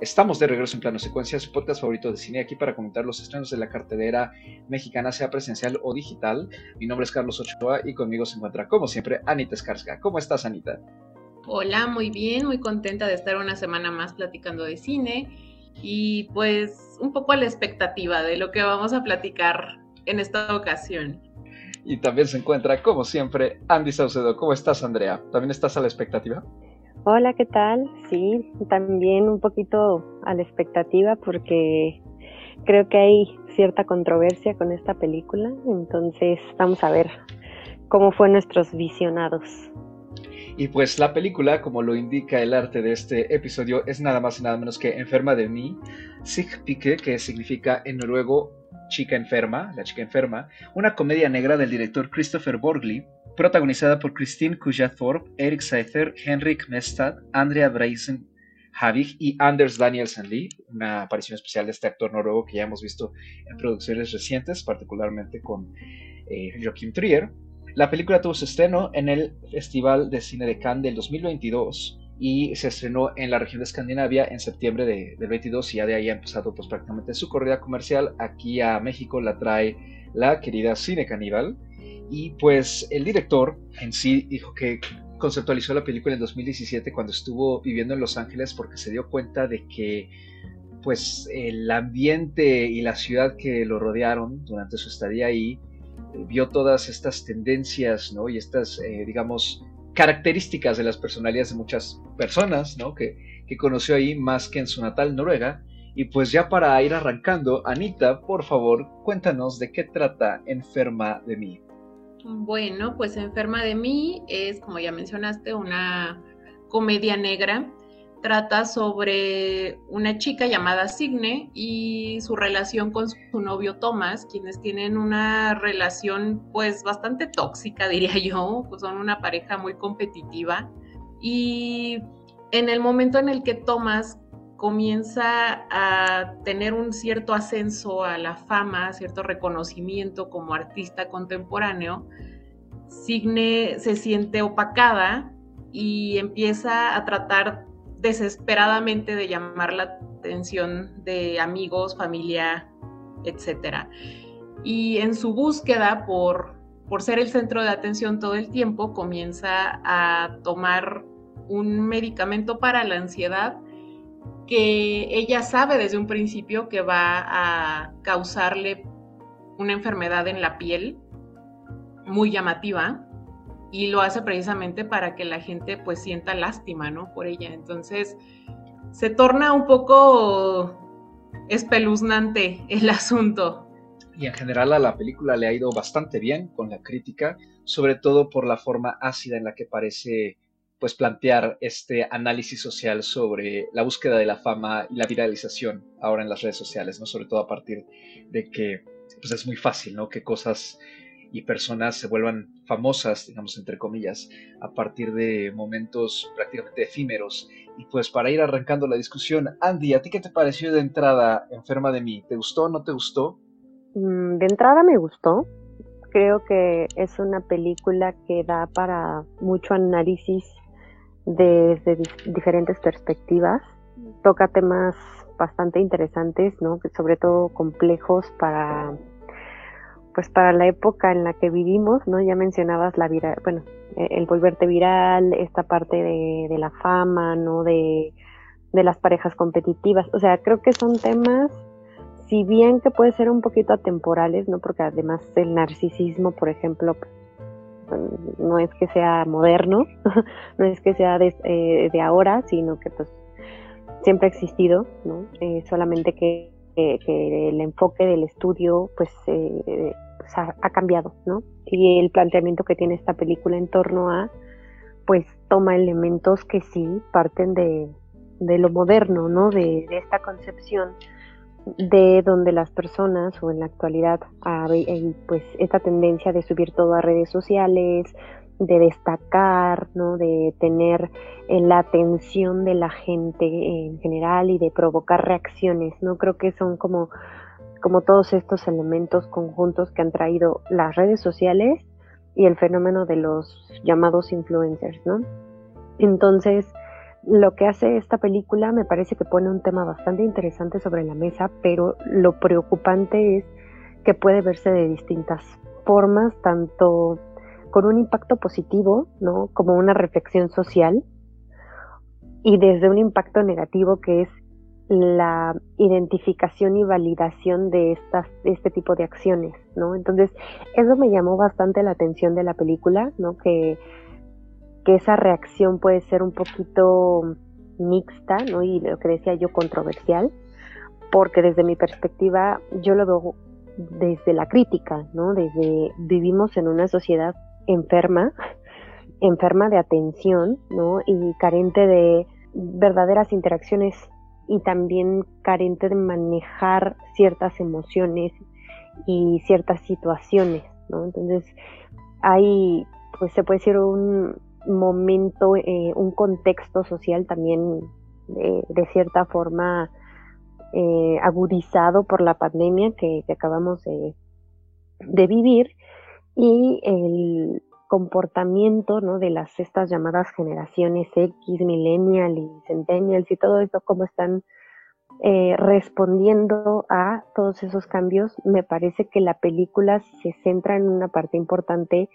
estamos de regreso en Plano Secuencia, su podcast favorito de cine, aquí para comentar los estrenos de la cartelera mexicana, sea presencial o digital. Mi nombre es Carlos Ochoa y conmigo se encuentra, como siempre, Anita Escarga. ¿Cómo estás, Anita? Hola, muy bien, muy contenta de estar una semana más platicando de cine y pues un poco a la expectativa de lo que vamos a platicar en esta ocasión. Y también se encuentra, como siempre, Andy Saucedo. ¿Cómo estás, Andrea? ¿También estás a la expectativa? Hola, ¿qué tal? Sí, también un poquito a la expectativa porque creo que hay cierta controversia con esta película, entonces vamos a ver cómo fue nuestros visionados. Y pues la película, como lo indica el arte de este episodio, es nada más y nada menos que Enferma de mí, Sig Pike, que significa en noruego chica enferma, la chica enferma, una comedia negra del director Christopher Borgli, protagonizada por Christine Kujathorpe, Eric Seither, Henrik Mestad, Andrea Breisen Havig y Anders Danielsen Lee, una aparición especial de este actor noruego que ya hemos visto en producciones recientes, particularmente con eh, Joachim Trier. La película tuvo su estreno en el Festival de Cine de Cannes del 2022 y se estrenó en la región de Escandinavia en septiembre de, del 22 y ya de ahí ha empezado pues prácticamente su corrida comercial. Aquí a México la trae la querida Cine Caníbal y pues el director en sí dijo que conceptualizó la película en 2017 cuando estuvo viviendo en Los Ángeles porque se dio cuenta de que pues el ambiente y la ciudad que lo rodearon durante su estadía ahí eh, vio todas estas tendencias ¿no? y estas eh, digamos características de las personalidades de muchas personas ¿no? que, que conoció ahí más que en su natal Noruega y pues ya para ir arrancando, Anita, por favor, cuéntanos de qué trata Enferma de mí. Bueno, pues Enferma de mí es, como ya mencionaste, una comedia negra. Trata sobre una chica llamada Signe y su relación con su novio Thomas, quienes tienen una relación pues bastante tóxica, diría yo, pues son una pareja muy competitiva. Y en el momento en el que Thomas comienza a tener un cierto ascenso a la fama, cierto reconocimiento como artista contemporáneo, Signe se siente opacada y empieza a tratar desesperadamente de llamar la atención de amigos, familia, etc. Y en su búsqueda por, por ser el centro de atención todo el tiempo, comienza a tomar un medicamento para la ansiedad que ella sabe desde un principio que va a causarle una enfermedad en la piel muy llamativa y lo hace precisamente para que la gente pues sienta lástima, ¿no? Por ella. Entonces se torna un poco espeluznante el asunto. Y en general a la película le ha ido bastante bien con la crítica, sobre todo por la forma ácida en la que parece pues plantear este análisis social sobre la búsqueda de la fama y la viralización ahora en las redes sociales, ¿no? Sobre todo a partir de que pues es muy fácil, ¿no? Que cosas y personas se vuelvan famosas, digamos, entre comillas, a partir de momentos prácticamente efímeros. Y pues para ir arrancando la discusión, Andy, ¿a ti qué te pareció de entrada Enferma de mí? ¿Te gustó o no te gustó? Mm, de entrada me gustó. Creo que es una película que da para mucho análisis desde diferentes perspectivas. Toca temas bastante interesantes, ¿no? Sobre todo complejos para pues para la época en la que vivimos, ¿no? Ya mencionabas la viral, bueno, e-, el volverte viral, esta parte de, la fama, ¿no? De, de las parejas competitivas. O sea, creo que son temas, si bien que puede ser un poquito atemporales, ¿no? Porque además el narcisismo, por ejemplo, no es que sea moderno, no es que sea de, eh, de, ahora, sino que pues siempre ha existido, ¿no? Eh, solamente que, el enfoque del estudio pues, eh, pues ha, cambiado, ¿no? Y el planteamiento que tiene esta película en torno a, pues toma elementos que sí parten de, de lo moderno, ¿no? De esta concepción de donde las personas o en la actualidad pues esta tendencia de subir todo a redes sociales, de destacar, ¿no? de tener eh, la atención de la gente en general y de provocar reacciones, ¿no? Creo que son como, como todos estos elementos conjuntos que han traído las redes sociales y el fenómeno de los llamados influencers, ¿no? Entonces, lo que hace esta película me parece que pone un tema bastante interesante sobre la mesa, pero lo preocupante es que puede verse de distintas formas, tanto con un impacto positivo, ¿no? Como una reflexión social, y desde un impacto negativo que es la identificación y validación de estas, este tipo de acciones, ¿no? Entonces, eso me llamó bastante la atención de la película, ¿no? Que, que esa reacción puede ser un poquito mixta, ¿no? Y lo que decía yo, controversial, porque desde mi perspectiva yo lo veo desde la crítica, ¿no? Desde vivimos en una sociedad enferma, enferma de atención, ¿no? Y carente de verdaderas interacciones y también carente de manejar ciertas emociones y ciertas situaciones, ¿no? Entonces, hay, pues se puede decir un momento, eh, un contexto social también de, cierta forma eh, agudizado por la pandemia que, acabamos de, de, vivir y el, comportamiento ¿no? de las estas llamadas generaciones X, millennial y centennials y todo esto, cómo están eh, respondiendo a todos esos cambios, me parece que la película se centra en una parte importante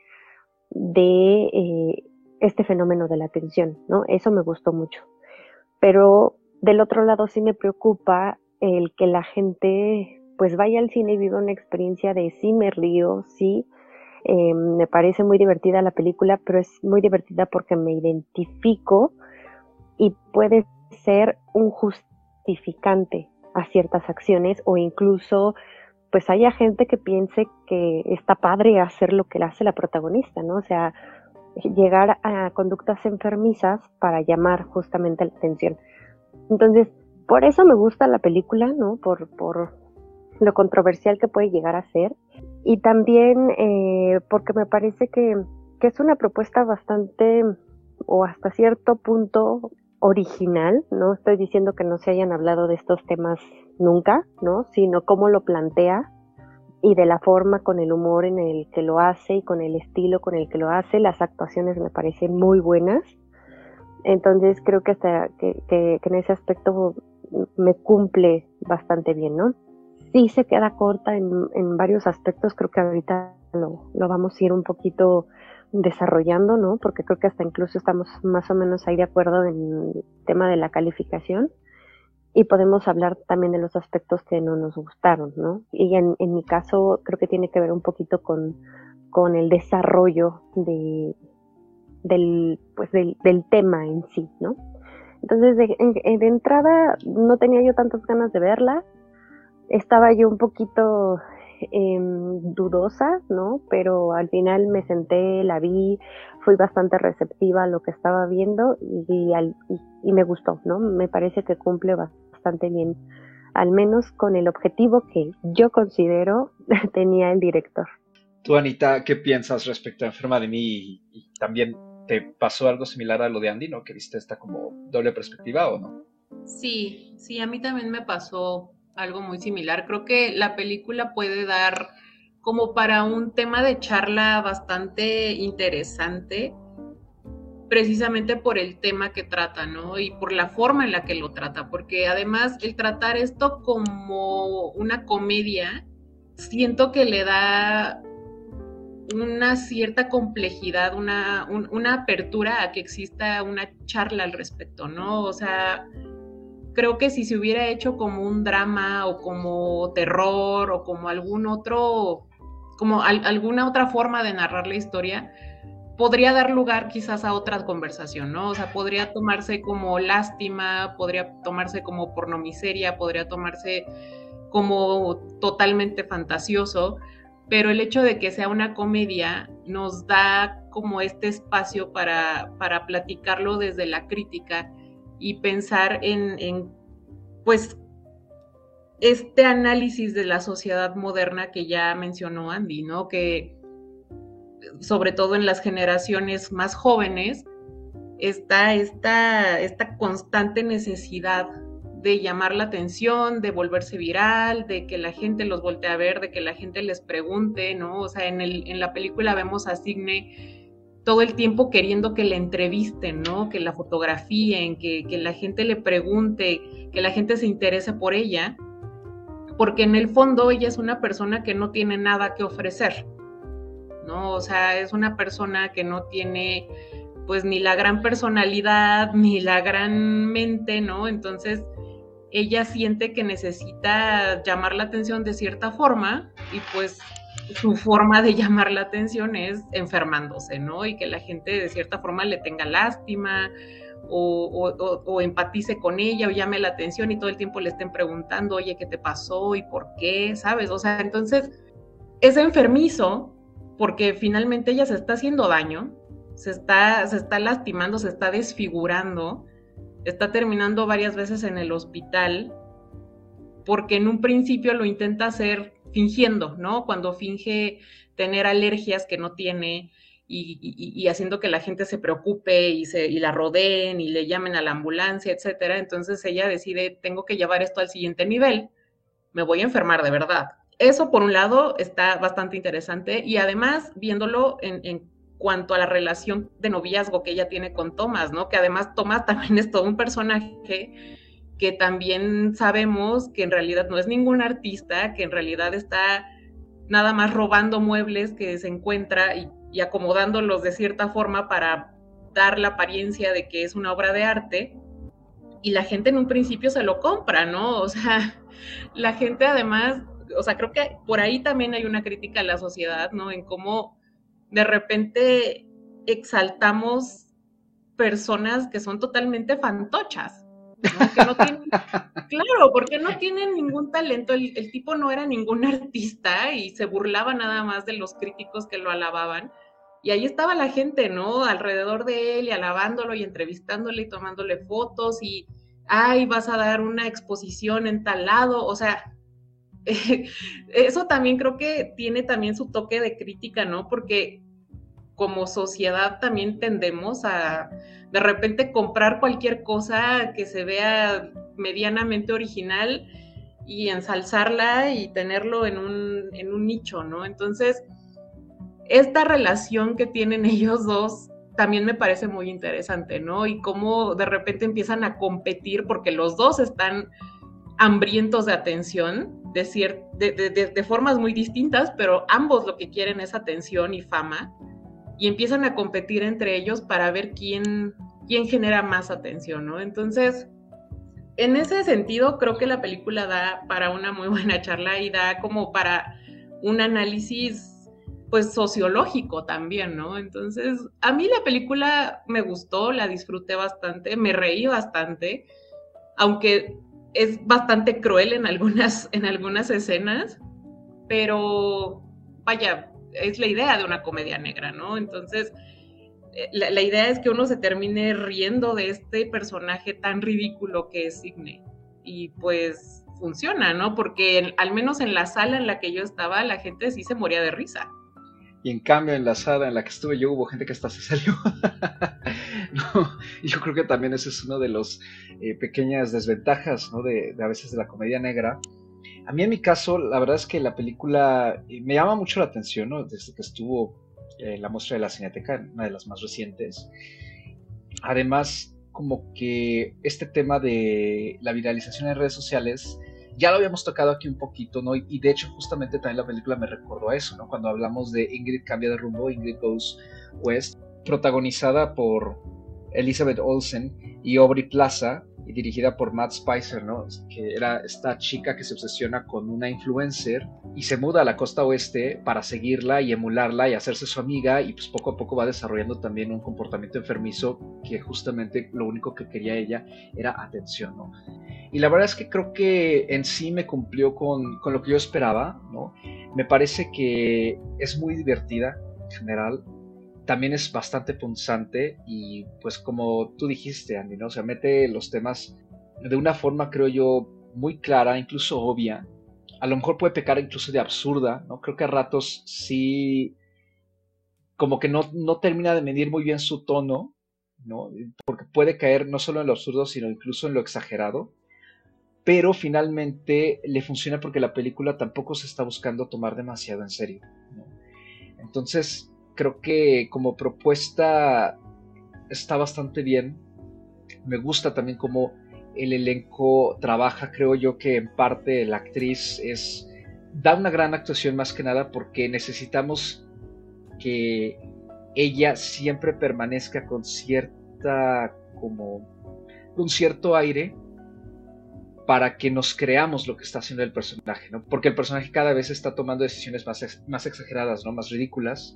de eh, este fenómeno de la atención, ¿no? Eso me gustó mucho. Pero del otro lado sí me preocupa el que la gente pues vaya al cine y viva una experiencia de sí me río, sí, eh, me parece muy divertida la película, pero es muy divertida porque me identifico y puede ser un justificante a ciertas acciones o incluso pues haya gente que piense que está padre hacer lo que hace la protagonista, ¿no? O sea, llegar a conductas enfermizas para llamar justamente la atención. Entonces, por eso me gusta la película, ¿no? Por, por lo controversial que puede llegar a ser y también eh, porque me parece que, es una propuesta bastante o hasta cierto punto original, no estoy diciendo que no se hayan hablado de estos temas nunca, ¿no? sino cómo lo plantea y de la forma con el humor en el que lo hace y con el estilo con el que lo hace, las actuaciones me parecen muy buenas. Entonces creo que hasta que, que en ese aspecto me cumple bastante bien, ¿no? sí se queda corta en, varios aspectos, creo que ahorita lo, vamos a ir un poquito desarrollando, ¿no? Porque creo que hasta incluso estamos más o menos ahí de acuerdo en el tema de la calificación y podemos hablar también de los aspectos que no nos gustaron, ¿no? Y en, mi caso creo que tiene que ver un poquito con, con el desarrollo de, del, pues del, tema en sí, ¿no? Entonces, de, entrada no tenía yo tantas ganas de verla, estaba yo un poquito em, dudosa, ¿no? Pero al final me senté, la vi, fui bastante receptiva a lo que estaba viendo y, y, me gustó, ¿no? Me parece que cumple bastante bien, al menos con el objetivo que yo considero tenía el director. Tú, Anita, ¿qué piensas respecto a Enferma de mí? Y, también te pasó algo similar a lo de Andy, ¿no? Que viste esta como doble perspectiva o no? Sí, sí, a mí también me pasó algo muy similar. Creo que la película puede dar como para un tema de charla bastante interesante, precisamente por el tema que trata, ¿no? Y por la forma en la que lo trata, porque además el tratar esto como una comedia, siento que le da una cierta complejidad, una, una apertura a que exista una charla al respecto, ¿no? O sea, creo que si se hubiera hecho como un drama o como terror o como algún otro, como alguna otra forma de narrar la historia, podría dar lugar quizás a otra conversación, ¿no? O sea, podría tomarse como lástima, podría tomarse como pornomiseria, podría tomarse como totalmente fantasioso, pero el hecho de que sea una comedia nos da como este espacio para, para platicarlo desde la crítica y pensar en, pues, este análisis de la sociedad moderna que ya mencionó Andy, ¿no? Que sobre todo en las generaciones más jóvenes está esta, esta constante necesidad de llamar la atención, de volverse viral, de que la gente los voltee a ver, de que la gente les pregunte, ¿no? O sea, en, el, en la película vemos a Signe todo el tiempo queriendo que la entrevisten, ¿no? Que la fotografíen, que, que la gente le pregunte, que la gente se interese por ella, porque en el fondo ella es una persona que no tiene nada que ofrecer, ¿no? O sea, es una persona que no tiene pues ni la gran personalidad, ni la gran mente, ¿no? Entonces, ella siente que necesita llamar la atención de cierta forma y pues su forma de llamar la atención es enfermándose, ¿no? Y que la gente de cierta forma le tenga lástima o, empatice con ella o llame la atención y todo el tiempo le estén preguntando, oye, ¿qué te pasó y por qué? ¿Sabes? O sea, entonces es enfermizo porque finalmente ella se está haciendo daño, se está, se está lastimando, se está desfigurando, está terminando varias veces en el hospital porque en un principio lo intenta hacer fingiendo, ¿no? Cuando finge tener alergias que no tiene y, haciendo que la gente se preocupe y, se, y la rodeen y le llamen a la ambulancia, etcétera. Entonces ella decide, tengo que llevar esto al siguiente nivel, me voy a enfermar de verdad. Eso por un lado está bastante interesante y además viéndolo en, cuanto a la relación de noviazgo que ella tiene con Thomas, ¿no? Que además Thomas también es todo un personaje que también sabemos que en realidad no es ningún artista, que en realidad está nada más robando muebles que se encuentra y, y acomodándolos de cierta forma para dar la apariencia de que es una obra de arte. Y la gente en un principio se lo compra, ¿no? O sea, la gente además, o sea, creo que por ahí también hay una crítica a la sociedad, ¿no? En cómo de repente exaltamos personas que son totalmente fantochas. claro, porque no tienen ningún talento. El, el, tipo no era ningún artista y se burlaba nada más de los críticos que lo alababan. Y ahí estaba la gente, ¿no? Alrededor de él y alabándolo y entrevistándole y tomándole fotos y, ay, vas a dar una exposición en tal lado. O sea, eso también creo que tiene también su toque de crítica, ¿no? Porque como sociedad también tendemos a de repente comprar cualquier cosa que se vea medianamente original y ensalzarla y tenerlo en un, en un nicho, ¿no? Entonces, esta relación que tienen ellos dos también me parece muy interesante, ¿no? Y cómo de repente empiezan a competir porque los dos están hambrientos de atención, de, formas muy distintas, pero ambos lo que quieren es atención y fama, y empiezan a competir entre ellos para ver quién, quién genera más atención, ¿no? Entonces, en ese sentido, creo que la película da para una muy buena charla y da como para un análisis pues sociológico también, ¿no? Entonces, a mí la película me gustó, la disfruté bastante, me reí bastante, aunque es bastante cruel en algunas, en algunas escenas, pero vaya, es la idea de una comedia negra, ¿no? Entonces, eh, la, idea es que uno se termine riendo de este personaje tan ridículo que es Signe. Y pues funciona, ¿no? Porque al menos en la sala en la que yo estaba, la gente sí se moría de risa. Y en cambio en la sala en la que estuve yo hubo gente que hasta se salió. no, yo creo que también esa es una de las eh, pequeñas desventajas, ¿no? De, de, a veces de la comedia negra, a mí en mi caso, la verdad es que la película eh, me llama mucho la atención, ¿no? Desde que estuvo en eh, la muestra de la Cineteca, una de las más recientes. Además, como que este tema de la viralización en redes sociales, ya lo habíamos tocado aquí un poquito, ¿no? Y, de hecho, justamente también la película me recordó a eso, ¿no? Cuando hablamos de Ingrid cambia de rumbo, Ingrid Goes West, protagonizada por Elizabeth Olsen y Aubrey Plaza, y dirigida por Matt Spicer, ¿no? Que era esta chica que se obsesiona con una influencer y se muda a la costa oeste para seguirla y emularla y hacerse su amiga y pues poco a poco va desarrollando también un comportamiento enfermizo que justamente lo único que quería ella era atención, ¿no? Y la verdad es que creo que en sí me cumplió con, con lo que yo esperaba, ¿no? Me parece que es muy divertida en general, también es bastante punzante y pues como tú dijiste, Andy, ¿no? O sea, mete los temas de una forma, creo yo, muy clara, incluso obvia. A lo mejor puede pecar incluso de absurda, ¿no? Creo que a ratos sí, como que no, no termina de medir muy bien su tono, ¿no? Porque puede caer no solo en lo absurdo, sino incluso en lo exagerado. Pero finalmente le funciona porque la película tampoco se está buscando tomar demasiado en serio. Entonces, creo que como propuesta está bastante bien. Me gusta también cómo el elenco trabaja. Creo yo que en parte la actriz es da una gran actuación más que nada porque necesitamos que ella siempre permanezca con cierta como un cierto aire para que nos creamos lo que está haciendo el personaje, ¿no? Porque el personaje cada vez está tomando decisiones más, más exageradas, ¿no? Más ridículas,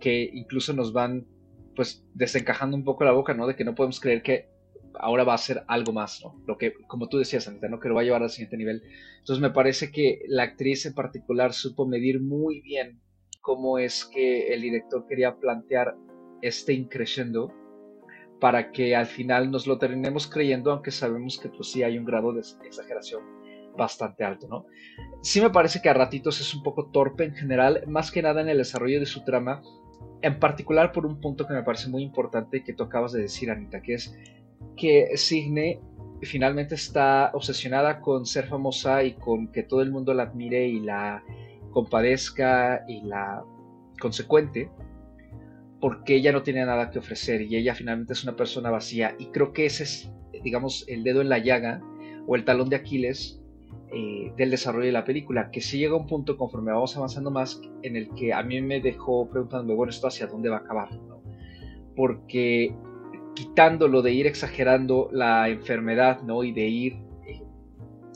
que incluso nos van, pues, desencajando un poco la boca, ¿no? De que no podemos creer que ahora va a ser algo más, ¿no? Lo que, como tú decías, Anita, ¿no? Que lo va a llevar al siguiente nivel. Entonces me parece que la actriz en particular supo medir muy bien cómo es que el director quería plantear este increciendo para que al final nos lo terminemos creyendo, aunque sabemos que pues sí hay un grado de exageración bastante alto, ¿no? Sí me parece que a ratitos es un poco torpe en general, más que nada en el desarrollo de su trama, en particular por un punto que me parece muy importante que tú acabas de decir, Anita, que es que Signe finalmente está obsesionada con ser famosa y con que todo el mundo la admire y la compadezca y la consecuente, porque ella no tiene nada que ofrecer y ella finalmente es una persona vacía. Y creo que ese es, digamos, el dedo en la llaga o el talón de Aquiles eh, del desarrollo de la película, que si llega un punto conforme vamos avanzando más en el que a mí me dejó preguntándome, bueno, esto hacia dónde va a acabar, Porque quitándolo de ir exagerando la enfermedad, ¿no? Y de ir, eh,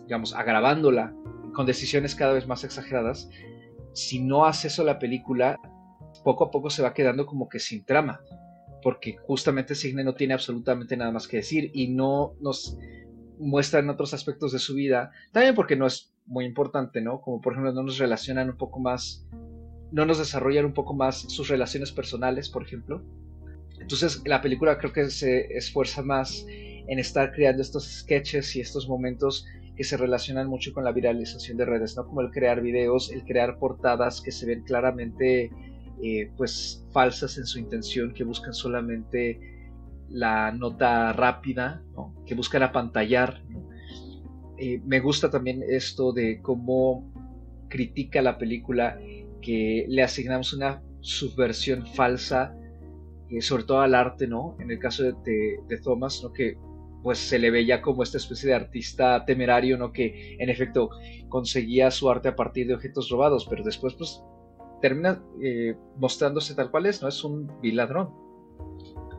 digamos, agravándola con decisiones cada vez más exageradas, si no hace eso la película, poco a poco se va quedando como que sin trama, porque justamente Signe no tiene absolutamente nada más que decir y no nos muestra en otros aspectos de su vida, también porque no es muy importante, ¿no? Como por ejemplo no nos relacionan un poco más, no nos desarrollan un poco más sus relaciones personales, por ejemplo. Entonces la película creo que se esfuerza más en estar creando estos sketches y estos momentos que se relacionan mucho con la viralización de redes, ¿no? Como el crear videos, el crear portadas que se ven claramente eh, pues falsas en su intención, que buscan solamente la nota rápida, que buscan apantallar. Eh, me gusta también esto de cómo critica la película que le asignamos una subversión falsa, eh, sobre todo al arte, ¿no? En el caso de, de, Thomas, ¿no? Que pues se le veía como esta especie de artista temerario, ¿no? Que en efecto conseguía su arte a partir de objetos robados, pero después pues termina eh, mostrándose tal cual es, ¿no? Es un vil ladrón.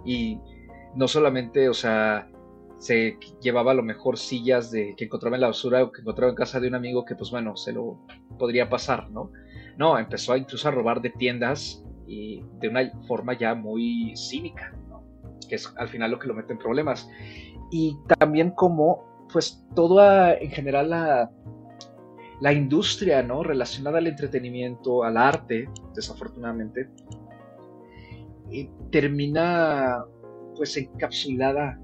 Y no solamente, o sea, se llevaba a lo mejor sillas de, que encontraba en la basura o que encontraba en casa de un amigo que, pues bueno, se lo podría pasar, ¿no? No, empezó a incluso a robar de tiendas y de una forma ya muy cínica, ¿no? Que es al final lo que lo mete en problemas. Y también como, pues, toda en general la, la industria ¿no? relacionada al entretenimiento, al arte, desafortunadamente, termina pues encapsulada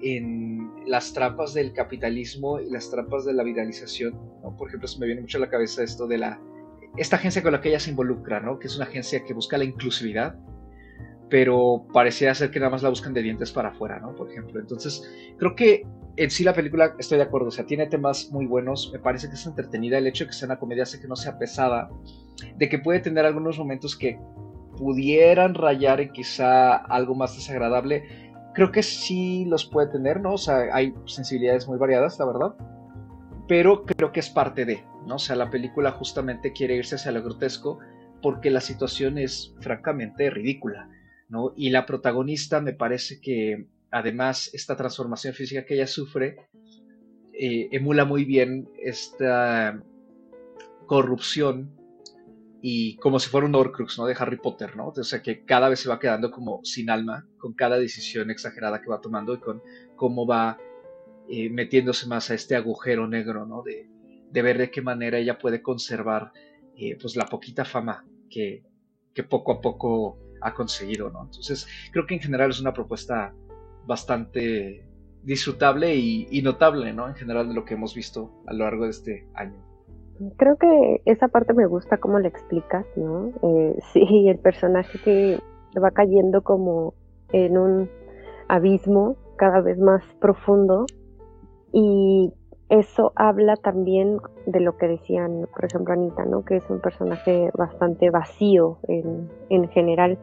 en las trampas del capitalismo y las trampas de la viralización. ¿no? Por ejemplo, se me viene mucho a la cabeza esto de la esta agencia con la que ella se involucra, ¿no? que es una agencia que busca la inclusividad, pero parecía ser que nada más la buscan de dientes para afuera, ¿no? Por ejemplo. Entonces, creo que en sí la película, estoy de acuerdo, o sea, tiene temas muy buenos, me parece que es entretenida, el hecho de que sea una comedia hace que no sea pesada, de que puede tener algunos momentos que pudieran rayar en quizá algo más desagradable, creo que sí los puede tener, ¿no? O sea, hay sensibilidades muy variadas, la verdad, pero creo que es parte de, ¿no? O sea, la película justamente quiere irse hacia lo grotesco porque la situación es francamente ridícula y la protagonista me parece que además esta transformación física que ella sufre eh, emula muy bien esta corrupción y como si fuera un Horcrux, ¿no? De Harry Potter, ¿no? O sea, que cada vez se va quedando como sin alma con cada decisión exagerada que va tomando y con cómo va eh, metiéndose más a este agujero negro, ¿no? De, ver de qué manera ella puede conservar eh, pues la poquita fama que, que poco a poco ha conseguido, ¿no? Entonces, creo que en general es una propuesta bastante disfrutable y, notable, ¿no? En general de lo que hemos visto a lo largo de este año. Creo que esa parte me gusta cómo le explicas, ¿no? Eh, sí, el personaje que va cayendo como en un abismo cada vez más profundo y eso habla también de lo que decían, por ejemplo, Anita, ¿no? Que es un personaje bastante vacío en, en general.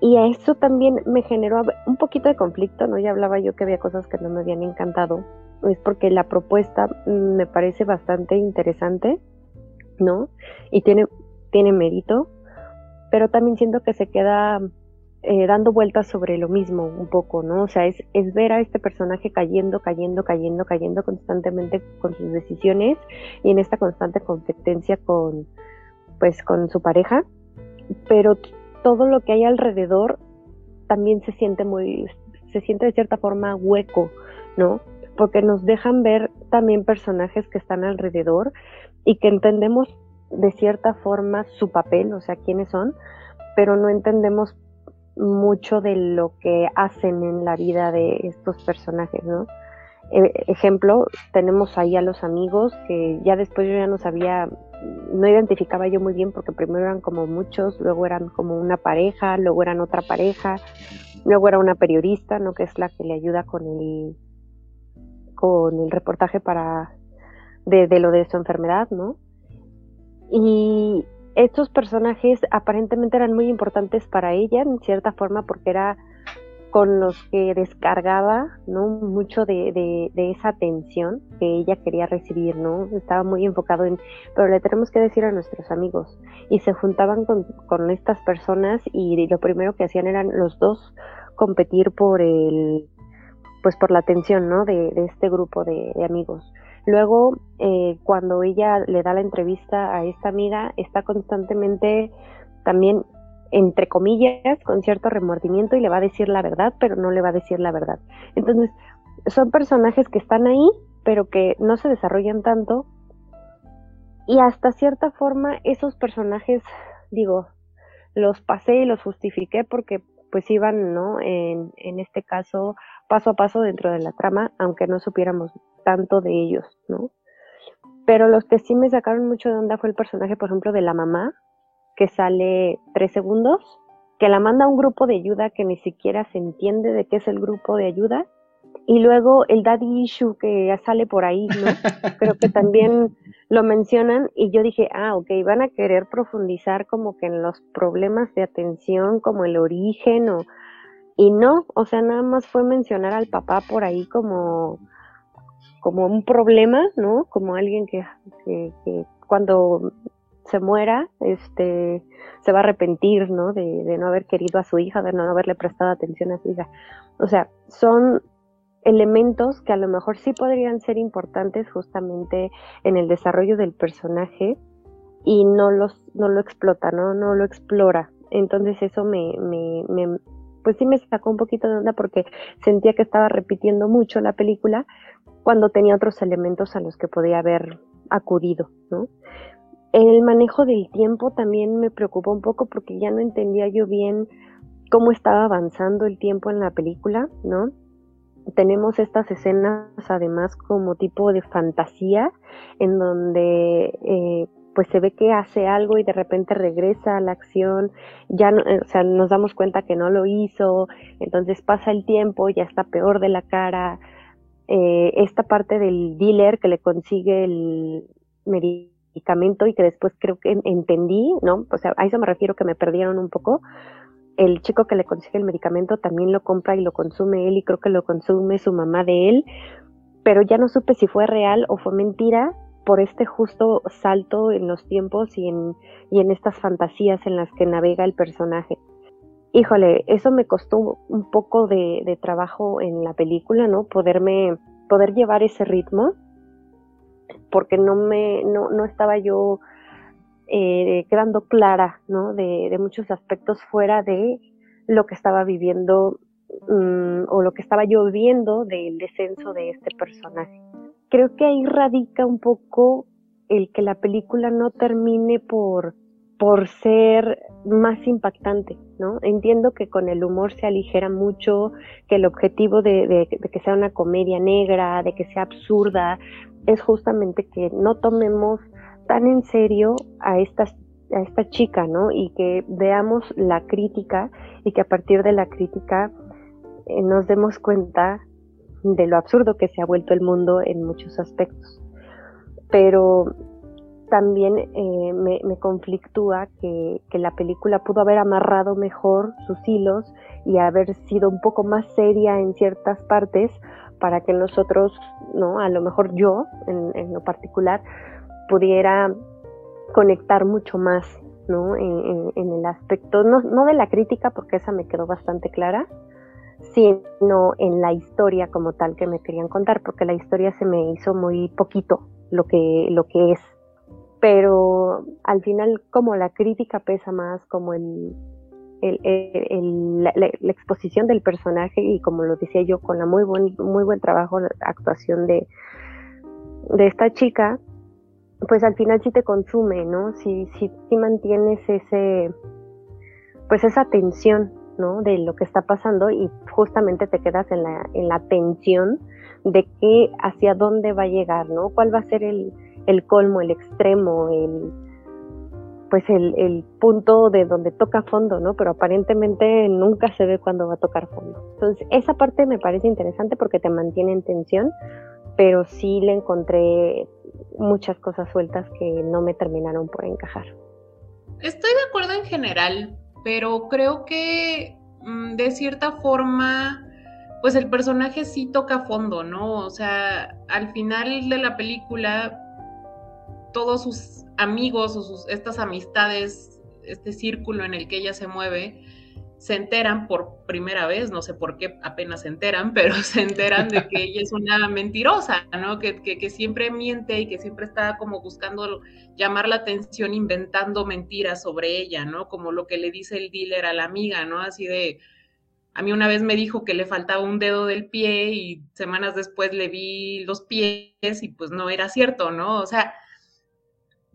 Y a eso también me generó un poquito de conflicto, ¿no? Ya hablaba yo que había cosas que no me habían encantado. Es porque la propuesta me parece bastante interesante, ¿no? Y tiene, tiene mérito, pero también siento que se queda eh, dando vueltas sobre lo mismo un poco, ¿no? O sea, es, es ver a este personaje cayendo, cayendo, cayendo, cayendo constantemente con sus decisiones y en esta constante competencia con, pues, con su pareja, pero todo lo que hay alrededor también se siente muy, se siente de cierta forma hueco, ¿no? Porque nos dejan ver también personajes que están alrededor y que entendemos de cierta forma su papel, o sea, quiénes son, pero no entendemos mucho de lo que hacen en la vida de estos personajes, ¿no? E, ejemplo, tenemos ahí a los amigos que ya después yo ya no sabía, no identificaba yo muy bien porque primero eran como muchos, luego eran como una pareja, luego eran otra pareja, luego era una periodista, ¿no? Que es la que le ayuda con el con el reportaje para de, de lo de su enfermedad, ¿no? Y estos personajes aparentemente eran muy importantes para ella en cierta forma porque era con los que descargaba ¿no? mucho de, de, esa atención que ella quería recibir, ¿no? Estaba muy enfocado en, pero le tenemos que decir a nuestros amigos. Y se juntaban con, con estas personas y lo primero que hacían eran los dos competir por el, pues por la atención, ¿no? De, este grupo de, de amigos. Luego, eh, cuando ella le da la entrevista a esta amiga, está constantemente también, entre comillas, con cierto remordimiento y le va a decir la verdad, pero no le va a decir la verdad. Entonces, son personajes que están ahí, pero que no se desarrollan tanto. Y hasta cierta forma, esos personajes, digo, los pasé y los justifiqué porque pues iban, ¿no? En, en este caso, paso a paso dentro de la trama, aunque no supiéramos tanto de ellos, ¿no? Pero los que sí me sacaron mucho de onda fue el personaje, por ejemplo, de la mamá, que sale tres segundos, que la manda a un grupo de ayuda que ni siquiera se entiende de qué es el grupo de ayuda, y luego el daddy issue que ya sale por ahí, ¿no? Creo que también lo mencionan y yo dije, ah, ok, van a querer profundizar como que en los problemas de atención, como el origen o... Y no, o sea, nada más fue mencionar al papá por ahí como como un problema, ¿no? Como alguien que, cuando se muera, este, se va a arrepentir, ¿no? De, no haber querido a su hija, de no haberle prestado atención a su hija. O sea, son elementos que a lo mejor sí podrían ser importantes justamente en el desarrollo del personaje y no los no lo explota, no no lo explora. Entonces eso me, me pues sí me sacó un poquito de onda porque sentía que estaba repitiendo mucho la película cuando tenía otros elementos a los que podía haber acudido, ¿no? El manejo del tiempo también me preocupó un poco porque ya no entendía yo bien cómo estaba avanzando el tiempo en la película, ¿no? Tenemos estas escenas además como tipo de fantasía en donde eh, pues se ve que hace algo y de repente regresa a la acción, ya no, o sea, nos damos cuenta que no lo hizo, entonces pasa el tiempo, ya está peor de la cara, eh, esta parte del dealer que le consigue el medicamento y que después creo que entendí, ¿no? O sea, a eso me refiero que me perdieron un poco. El chico que le consigue el medicamento también lo compra y lo consume él y creo que lo consume su mamá de él, pero ya no supe si fue real o fue mentira por este justo salto en los tiempos y en, y en estas fantasías en las que navega el personaje híjole, eso me costó un poco de, trabajo en la película, ¿no? Poderme, poder llevar ese ritmo, porque no me, no, no estaba yo eh, quedando clara, ¿no? De, muchos aspectos fuera de lo que estaba viviendo mm, o lo que estaba yo viendo del descenso de este personaje. Creo que ahí radica un poco el que la película no termine por por ser más impactante, ¿no? Entiendo que con el humor se aligera mucho, que el objetivo de, que sea una comedia negra, de que sea absurda, es justamente que no tomemos tan en serio a esta, a esta chica, ¿no? Y que veamos la crítica y que a partir de la crítica eh, nos demos cuenta de lo absurdo que se ha vuelto el mundo en muchos aspectos. Pero también eh, me, conflictúa que, la película pudo haber amarrado mejor sus hilos y haber sido un poco más seria en ciertas partes para que nosotros, ¿no? A lo mejor yo, en, lo particular, pudiera conectar mucho más, ¿no? En, el aspecto, no, no de la crítica, porque esa me quedó bastante clara, sino en la historia como tal que me querían contar, porque la historia se me hizo muy poquito lo que, lo que es. Pero al final, como la crítica pesa más, como el, la, exposición del personaje y como lo decía yo, con la muy buen, muy buen trabajo, la actuación de, de esta chica, pues al final sí te consume, ¿no? Si, si, si mantienes ese, pues esa tensión, ¿no? De lo que está pasando y justamente te quedas en la, en la tensión de qué, hacia dónde va a llegar, ¿no? ¿Cuál va a ser el, el colmo, el extremo, el, pues el, el, punto de donde toca fondo, ¿no? Pero aparentemente nunca se ve cuando va a tocar fondo. Entonces, esa parte me parece interesante porque te mantiene en tensión, pero sí le encontré muchas cosas sueltas que no me terminaron por encajar. Estoy de acuerdo en general, pero creo que mm, de cierta forma, pues el personaje sí toca fondo, ¿no? O sea, al final de la película, todos sus amigos o sus, estas amistades, este círculo en el que ella se mueve, se enteran por primera vez, no sé por qué apenas se enteran, pero se enteran de que ella es una mentirosa, ¿no? Que, que, siempre miente y que siempre está como buscando llamar la atención, inventando mentiras sobre ella, ¿no? Como lo que le dice el dealer a la amiga, ¿no? Así de, a mí una vez me dijo que le faltaba un dedo del pie y semanas después le vi los pies y pues no era cierto, ¿no? O sea,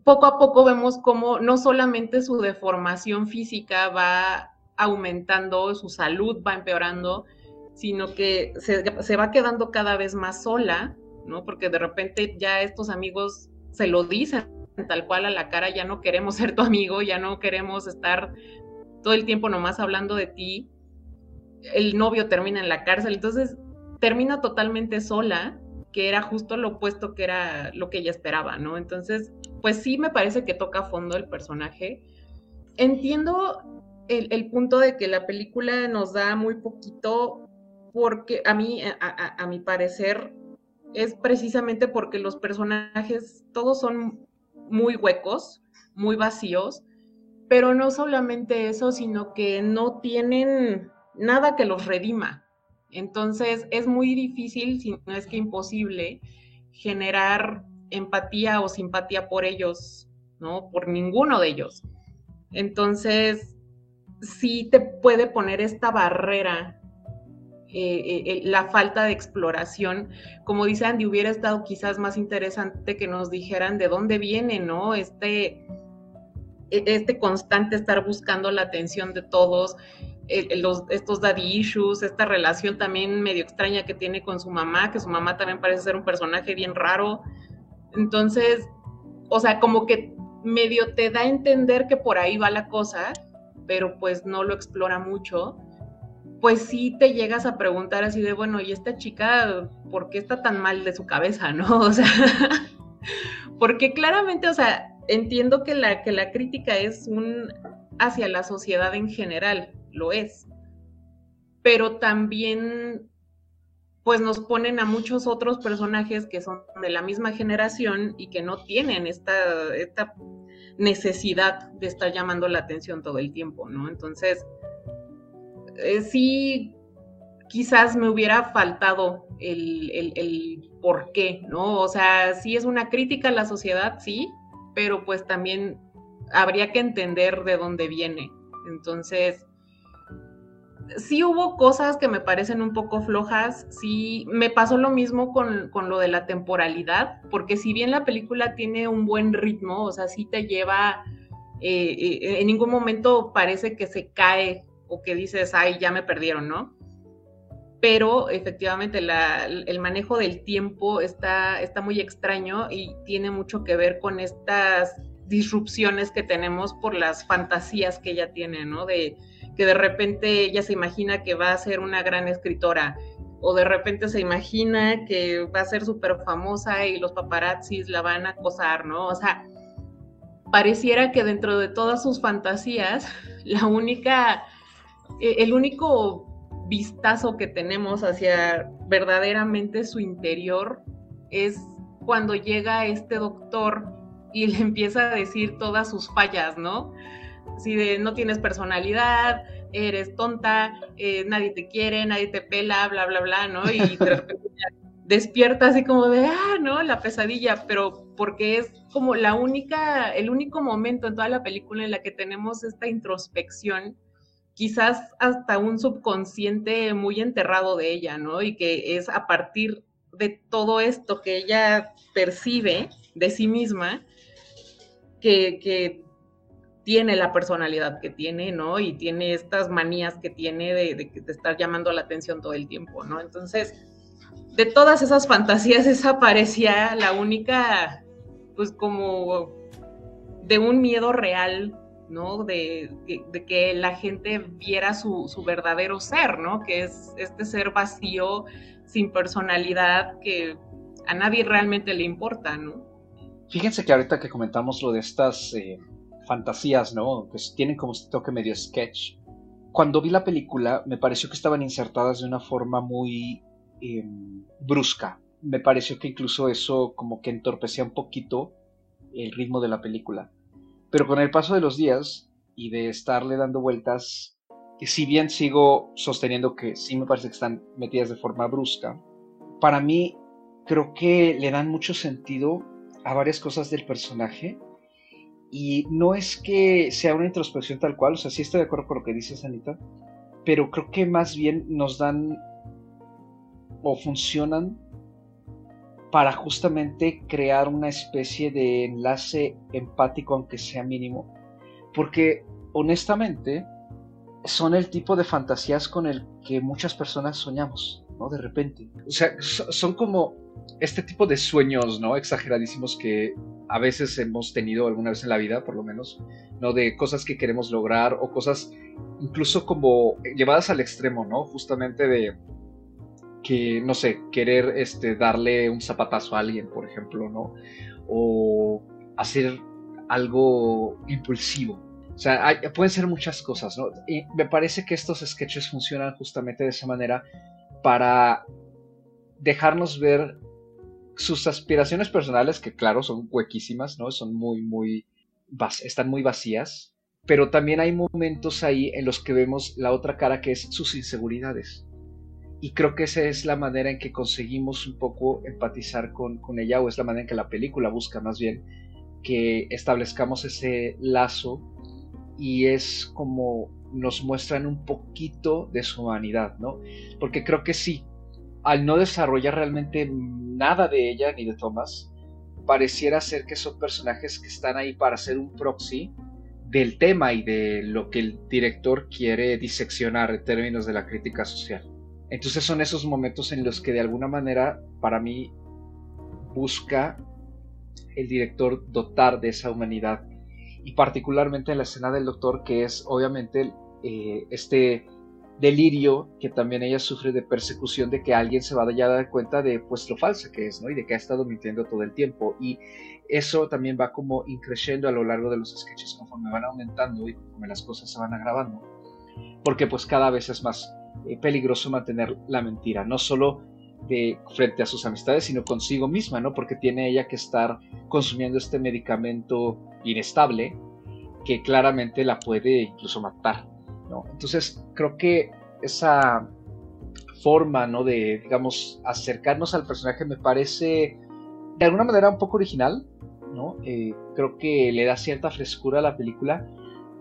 poco a poco vemos cómo no solamente su deformación física va aumentando, su salud va empeorando, sino que se, va quedando cada vez más sola, ¿no? Porque de repente ya estos amigos se lo dicen tal cual a la cara, ya no queremos ser tu amigo, ya no queremos estar todo el tiempo nomás hablando de ti. El novio termina en la cárcel, entonces termina totalmente sola, que era justo lo opuesto que era lo que ella esperaba, ¿no? Entonces, pues sí me parece que toca a fondo el personaje. Entiendo el, punto de que la película nos da muy poquito, porque a mí, a, mi parecer, es precisamente porque los personajes todos son muy huecos, muy vacíos, pero no solamente eso, sino que no tienen nada que los redima. Entonces es muy difícil, si no es que imposible, generar empatía o simpatía por ellos, ¿no? Por ninguno de ellos. Entonces, sí te puede poner esta barrera, eh, eh, eh, la falta de exploración. Como dice Andy, hubiera estado quizás más interesante que nos dijeran de dónde viene, ¿no? Este, e, este constante estar buscando la atención de todos, estos daddy issues, esta relación también medio extraña que tiene con su mamá, que su mamá también parece ser un personaje bien raro. Entonces, o sea, como que medio te da a entender que por ahí va la cosa, pero pues no lo explora mucho, pues sí te llegas a preguntar así de, bueno, ¿y esta chica por qué está tan mal de su cabeza, no? O sea, porque claramente, o sea, entiendo que la, que la crítica es un hacia la sociedad en general, lo es, pero también pues nos ponen a muchos otros personajes que son de la misma generación y que no tienen esta, esta necesidad de estar llamando la atención todo el tiempo, ¿no? Entonces, eh, sí, quizás me hubiera faltado el, el, por qué, ¿no? O sea, sí es una crítica a la sociedad, sí, pero pues también habría que entender de dónde viene. Entonces, sí hubo cosas que me parecen un poco flojas, sí me pasó lo mismo con, lo de la temporalidad, porque si bien la película tiene un buen ritmo, o sea, sí te lleva, eh, eh, en ningún momento parece que se cae o que dices, ay, ya me perdieron, ¿no? Pero efectivamente el manejo del tiempo está, está muy extraño y tiene mucho que ver con estas disrupciones que tenemos por las fantasías que ella tiene, ¿no? De, que de repente ella se imagina que va a ser una gran escritora o de repente se imagina que va a ser súper famosa y los paparazzis la van a acosar, ¿no? O sea, pareciera que dentro de todas sus fantasías, la única, e, el único vistazo que tenemos hacia verdaderamente su interior es cuando llega este doctor y le empieza a decir todas sus fallas, ¿no? Si de no tienes personalidad, eres tonta, eh, nadie te quiere, nadie te pela, bla, bla, bla, ¿no? Y despierta así como de, ah, ¿no? La pesadilla, pero porque es como la única, el único momento en toda la película en la que tenemos esta introspección, quizás hasta un subconsciente muy enterrado de ella, ¿no? Y que es a partir de todo esto que ella percibe de sí misma, que, que tiene la personalidad que tiene, ¿no? Y tiene estas manías que tiene de, de, estar llamando la atención todo el tiempo, ¿no? Entonces, de todas esas fantasías, esa parecía la única, pues como de un miedo real, ¿no? De, de que la gente viera su, su, verdadero ser, ¿no? Que es este ser vacío, sin personalidad, que a nadie realmente le importa, ¿no? Fíjense que ahorita que comentamos lo de estas... Eh fantasías, ¿no? Pues tienen como este toque medio sketch. Cuando vi la película, me pareció que estaban insertadas de una forma muy em, brusca. Me pareció que incluso eso como que entorpecía un poquito el ritmo de la película. Pero con el paso de los días y de estarle dando vueltas, y si bien sigo sosteniendo que sí me parece que están metidas de forma brusca, para mí creo que le dan mucho sentido a varias cosas del personaje y no es que sea una introspección tal cual, o sea, sí estoy de acuerdo con lo que dices, Anita, pero creo que más bien nos dan o funcionan para justamente crear una especie de enlace empático, aunque sea mínimo. Porque honestamente son el tipo de fantasías con el que muchas personas soñamos, ¿no? De repente. O sea, son como este tipo de sueños, ¿no? Exageradísimos que a veces hemos tenido alguna vez en la vida, por lo menos, ¿no? De cosas que queremos lograr o cosas incluso como llevadas al extremo, ¿no? Justamente de que, no sé, querer este, darle un zapatazo a alguien, por ejemplo, ¿no? O hacer algo impulsivo. O sea, pueden ser muchas cosas, ¿no? Y me parece que estos sketches funcionan justamente de esa manera para dejarnos ver sus aspiraciones personales, que claro, son huequísimas, ¿no? Son muy, muy, están muy vacías, pero también hay momentos ahí en los que vemos la otra cara que es sus inseguridades. Y creo que esa es la manera en que conseguimos un poco empatizar con, con ella, o es la manera en que la película busca más bien que establezcamos ese lazo y es como nos muestran un poquito de su humanidad, ¿no? Porque creo que sí, al no desarrollar realmente nada de ella ni de Thomas, pareciera ser que son personajes que están ahí para ser un proxy del tema y de lo que el director quiere diseccionar en términos de la crítica social. Entonces son esos momentos en los que de alguna manera, para mí, busca el director dotar de esa humanidad. Y particularmente en la escena del doctor, que es obviamente eh, este delirio que también ella sufre de persecución de que alguien se va a dar cuenta de pues lo falsa que es, ¿no? Y de que ha estado mintiendo todo el tiempo. Y eso también va como increciendo a lo largo de los sketches conforme van aumentando y conforme las cosas se van agravando. Porque pues cada vez es más eh, peligroso mantener la mentira, no solo de frente a sus amistades, sino consigo misma, ¿no? Porque tiene ella que estar consumiendo este medicamento inestable que claramente la puede incluso matar. Entonces, creo que esa forma, ¿no? De, digamos, acercarnos al personaje me parece de alguna manera un poco original, ¿no? Eh, creo que le da cierta frescura a la película,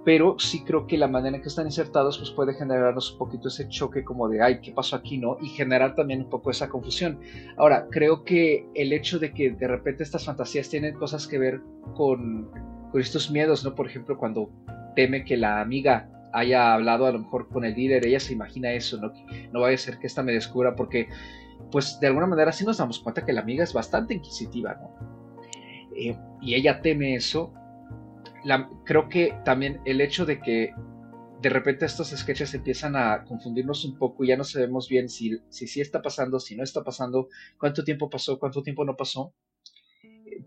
pero sí creo que la manera en que están insertados pues puede generarnos un poquito ese choque como de, ay, ¿qué pasó aquí, no? Y generar también un poco esa confusión. Ahora, creo que el hecho de que de repente estas fantasías tienen cosas que ver con, con estos miedos, ¿no? Por ejemplo, cuando teme que la amiga haya hablado a lo mejor con el líder, ella se imagina eso, ¿no? No vaya a ser que esta me descubra porque, pues de alguna manera sí nos damos cuenta que la amiga es bastante inquisitiva, ¿no? Eh, y ella teme eso. creo que también el hecho de que de repente estos sketches empiezan a confundirnos un poco y ya no sabemos bien si sí si, está pasando, si no está pasando, cuánto tiempo pasó, cuánto tiempo no pasó.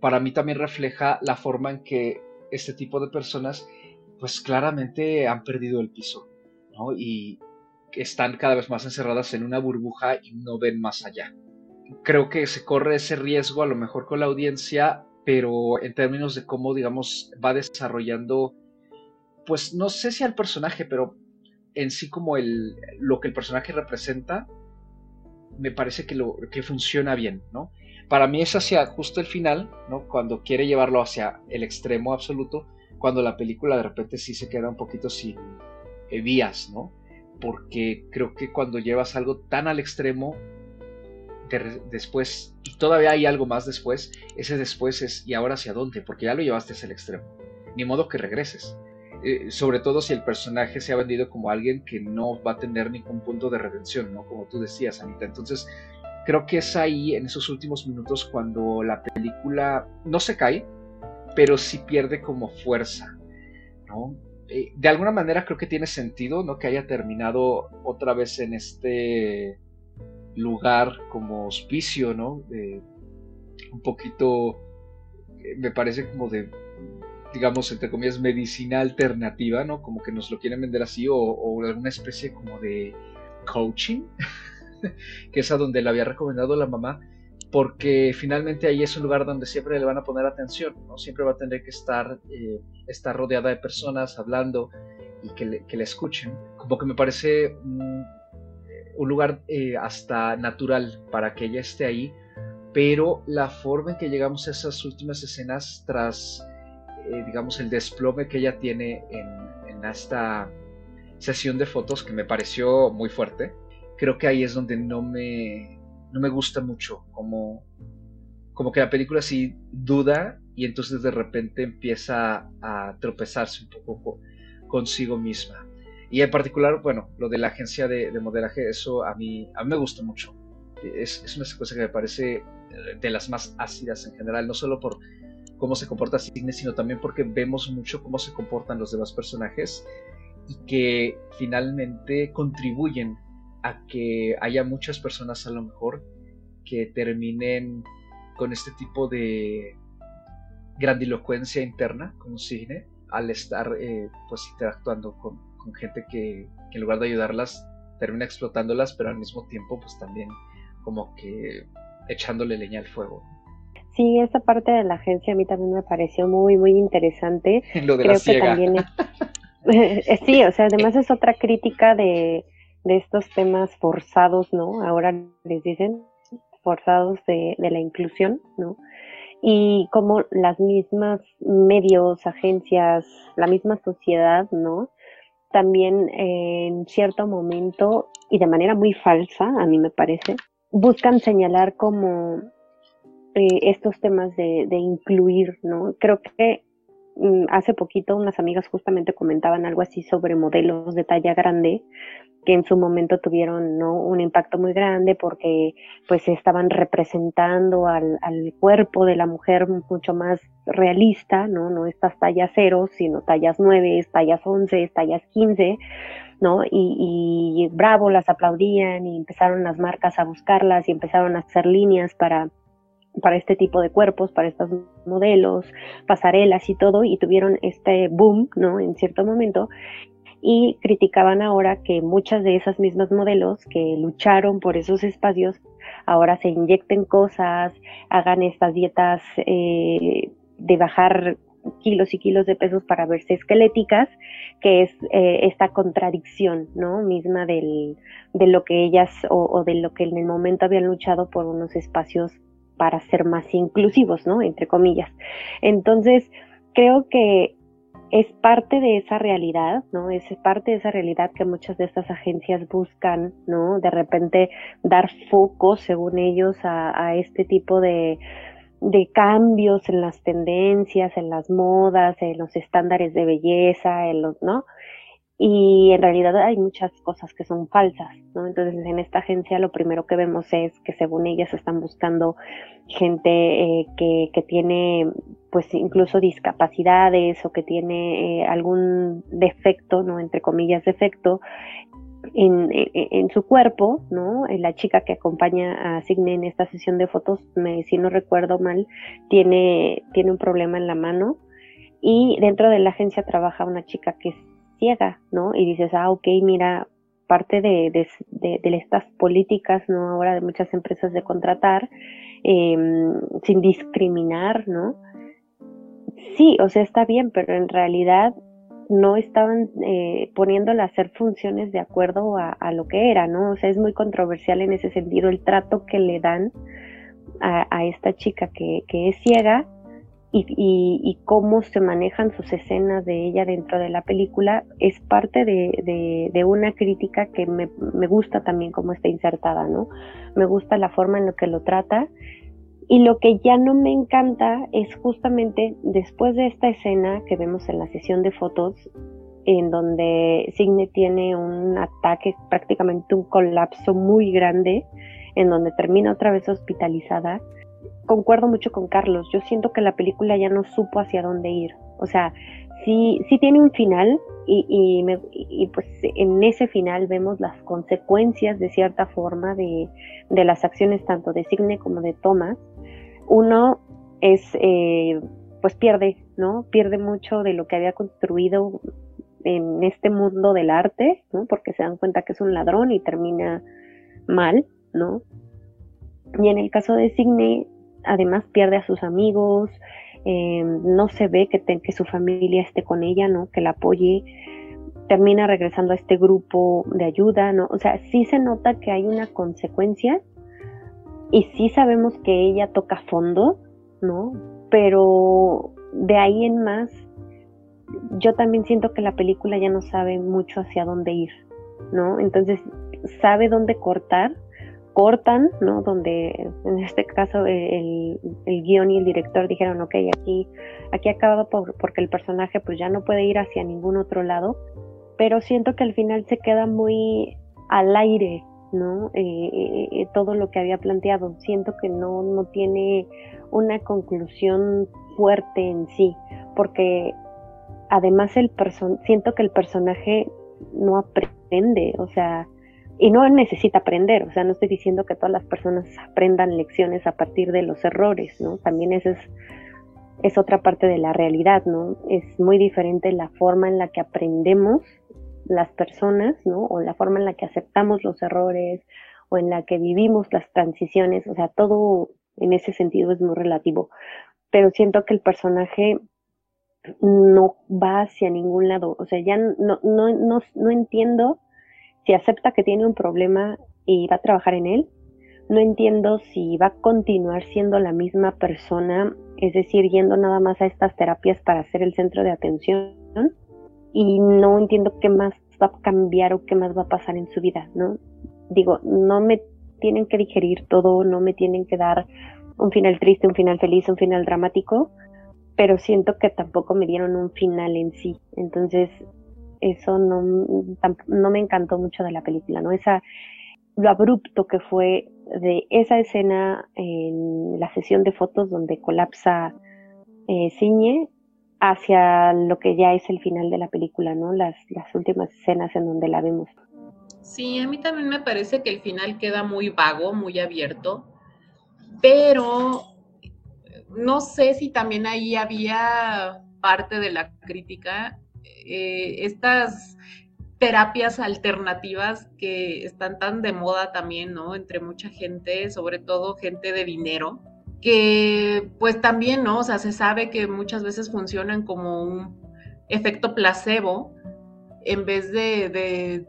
Para mí también refleja la forma en que este tipo de personas pues claramente han perdido el piso, ¿no? Y están cada vez más encerradas en una burbuja y no ven más allá. Creo que se corre ese riesgo a lo mejor con la audiencia, pero en términos de cómo, digamos, va desarrollando pues no sé si al personaje, pero en sí como el, lo que el personaje representa, me parece que, lo, que funciona bien, ¿no? Para mí es hacia justo el final, ¿no? Cuando quiere llevarlo hacia el extremo absoluto, cuando la película de repente sí se queda un poquito sin eh, vías, ¿no? Porque creo que cuando llevas algo tan al extremo, después, y todavía hay algo más después, ese después es, ¿y ahora hacia dónde? Porque ya lo llevaste hacia el extremo. Ni modo que regreses. Eh, sobre todo si el personaje se ha vendido como alguien que no va a tener ningún punto de redención, ¿no? Como tú decías, Anita. Entonces, creo que es ahí, en esos últimos minutos, cuando la película no se cae, pero sí pierde como fuerza, ¿no? Eh, de alguna manera creo que tiene sentido, ¿no? Que haya terminado otra vez en este lugar como hospicio, ¿no? un poquito, eh, me parece como de digamos, entre comillas, medicina alternativa, ¿no? Como que nos lo quieren vender así, o, alguna especie como de coaching, que es a donde le había recomendado la mamá, porque finalmente ahí es un lugar donde siempre le van a poner atención, ¿no? Siempre va a tener que estar, eh, estar rodeada de personas hablando y que le, que le escuchen. Como que me parece un, lugar eh, hasta natural para que ella esté ahí, pero la forma en que llegamos a esas últimas escenas tras eh, digamos, el desplome que ella tiene en, esta sesión de fotos que me pareció muy fuerte, creo que ahí es donde no me, no me gusta mucho, como, como que la película sí duda y entonces de repente empieza a tropezarse un poco consigo misma. Y en particular, bueno, lo de la agencia de, modelaje, eso a mí, a mí me gusta mucho. Es, es una secuencia que me parece de las más ácidas en general, no solo por cómo se comporta Signe, sino también porque vemos mucho cómo se comportan los demás personajes y que finalmente contribuyen a que haya muchas personas a lo mejor que terminen con este tipo de grandilocuencia interna como Signe al estar eh, pues interactuando con, gente que, que, en lugar de ayudarlas termina explotándolas pero al mismo tiempo pues también como que echándole leña al fuego. Sí, esa parte de la agencia a mí también me pareció muy, muy interesante. Lo de Creo que también sí, o sea, además es otra crítica de, de estos temas forzados, ¿no? Ahora les dicen forzados de, la inclusión, ¿no? Y como las mismas medios, agencias, la misma sociedad, ¿no? También en cierto momento y de manera muy falsa, a mí me parece, buscan señalar como eh, estos temas de, incluir, ¿no? Creo que hace poquito unas amigas justamente comentaban algo así sobre modelos de talla grande que en su momento tuvieron ¿no? un impacto muy grande porque pues estaban representando al, cuerpo de la mujer mucho más realista, ¿no? No estas tallas cero, sino tallas nueve, tallas once, tallas quince, ¿no? Y, y bravo, las aplaudían y empezaron las marcas a buscarlas y empezaron a hacer líneas para para este tipo de cuerpos, para estos modelos, pasarelas y todo, y tuvieron este boom, ¿no? En cierto momento, y criticaban ahora que muchas de esas mismas modelos que lucharon por esos espacios ahora se inyecten cosas, hagan estas dietas eh, de bajar kilos y kilos de pesos para verse esqueléticas, que es eh, esta contradicción, ¿no? Misma del, de lo que ellas o, o, de lo que en el momento habían luchado por unos espacios para ser más inclusivos, ¿no? Entre comillas. Entonces, creo que es parte de esa realidad, ¿no? Es parte de esa realidad que muchas de estas agencias buscan, ¿no? De repente dar foco, según ellos, a, este tipo de, de cambios en las tendencias, en las modas, en los estándares de belleza, en los, ¿no? Y en realidad hay muchas cosas que son falsas, ¿no? Entonces en esta agencia lo primero que vemos es que según ellas están buscando gente eh, que, que, tiene pues incluso discapacidades o que tiene eh, algún defecto, ¿no? Entre comillas defecto en, en, su cuerpo, ¿no? Eh, la chica que acompaña a Signe en esta sesión de fotos, me, si no recuerdo mal, tiene, tiene un problema en la mano y dentro de la agencia trabaja una chica que ciega, ¿no? Y dices, ah, ok, mira, parte de, estas políticas, ¿no? Ahora de muchas empresas de contratar em, sin discriminar, ¿no? Sí, o sea, está bien, pero en realidad no estaban eh, poniéndola a hacer funciones de acuerdo a, lo que era, ¿no? O sea, es muy controversial en ese sentido el trato que le dan a, esta chica que es ciega y, cómo se manejan sus escenas de ella dentro de la película es parte de, una crítica que me, gusta también cómo está insertada, ¿no? Me gusta la forma en la que lo trata. Y lo que ya no me encanta es justamente después de esta escena que vemos en la sesión de fotos, en donde Signe tiene un ataque, prácticamente un colapso muy grande, en donde termina otra vez hospitalizada concuerdo mucho con Carlos. Yo siento que la película ya no supo hacia dónde ir. O sea, sí, sí tiene un final y, y, pues en ese final vemos las consecuencias de cierta forma de, de las acciones tanto de Signe como de Thomas. Uno es, eh, pues pierde, ¿no? Pierde mucho de lo que había construido en este mundo del arte, ¿no? Porque se dan cuenta que es un ladrón y termina mal, ¿no? Y en el caso de Signe, además pierde a sus amigos, eh, no se ve que, que su familia esté con ella, ¿no? Que la apoye, termina regresando a este grupo de ayuda, ¿no? O sea, sí se nota que hay una consecuencia y sí sabemos que ella toca fondo, ¿no? Pero de ahí en más, yo también siento que la película ya no sabe mucho hacia dónde ir, ¿no? Entonces, sabe dónde cortar, cortan, ¿no? Donde en este caso el, el, guion y el director dijeron, ok, aquí, aquí acaba por, porque el personaje pues ya no puede ir hacia ningún otro lado, pero siento que al final se queda muy al aire, ¿no? Eh, eh, todo lo que había planteado. Siento que no, no tiene una conclusión fuerte en sí, porque además el siento que el personaje no aprende, o sea, y no necesita aprender, o sea, no estoy diciendo que todas las personas aprendan lecciones a partir de los errores, ¿no? También esa es, es otra parte de la realidad, ¿no? Es muy diferente la forma en la que aprendemos las personas, ¿no? O la forma en la que aceptamos los errores o en la que vivimos las transiciones, o sea, todo en ese sentido es muy relativo, pero siento que el personaje no va hacia ningún lado, o sea, ya no, no, no, no entiendo si acepta que tiene un problema y va a trabajar en él. No entiendo si va a continuar siendo la misma persona, es decir, yendo nada más a estas terapias para ser el centro de atención. Y no entiendo qué más va a cambiar o qué más va a pasar en su vida, ¿no? Digo, no me tienen que digerir todo, no me tienen que dar un final triste, un final feliz, un final dramático, pero siento que tampoco me dieron un final en sí. Entonces, eso no, no me encantó mucho de la película, ¿no? Esa, lo abrupto que fue de esa escena en la sesión de fotos donde colapsa eh, Ciñe hacia lo que ya es el final de la película, ¿no? Las, las últimas escenas en donde la vemos. Sí, a mí también me parece que el final queda muy vago, muy abierto, pero no sé si también ahí había parte de la crítica eh, estas terapias alternativas que están tan de moda también, ¿no? Entre mucha gente, sobre todo gente de dinero, que pues también, ¿no? O sea, se sabe que muchas veces funcionan como un efecto placebo en vez de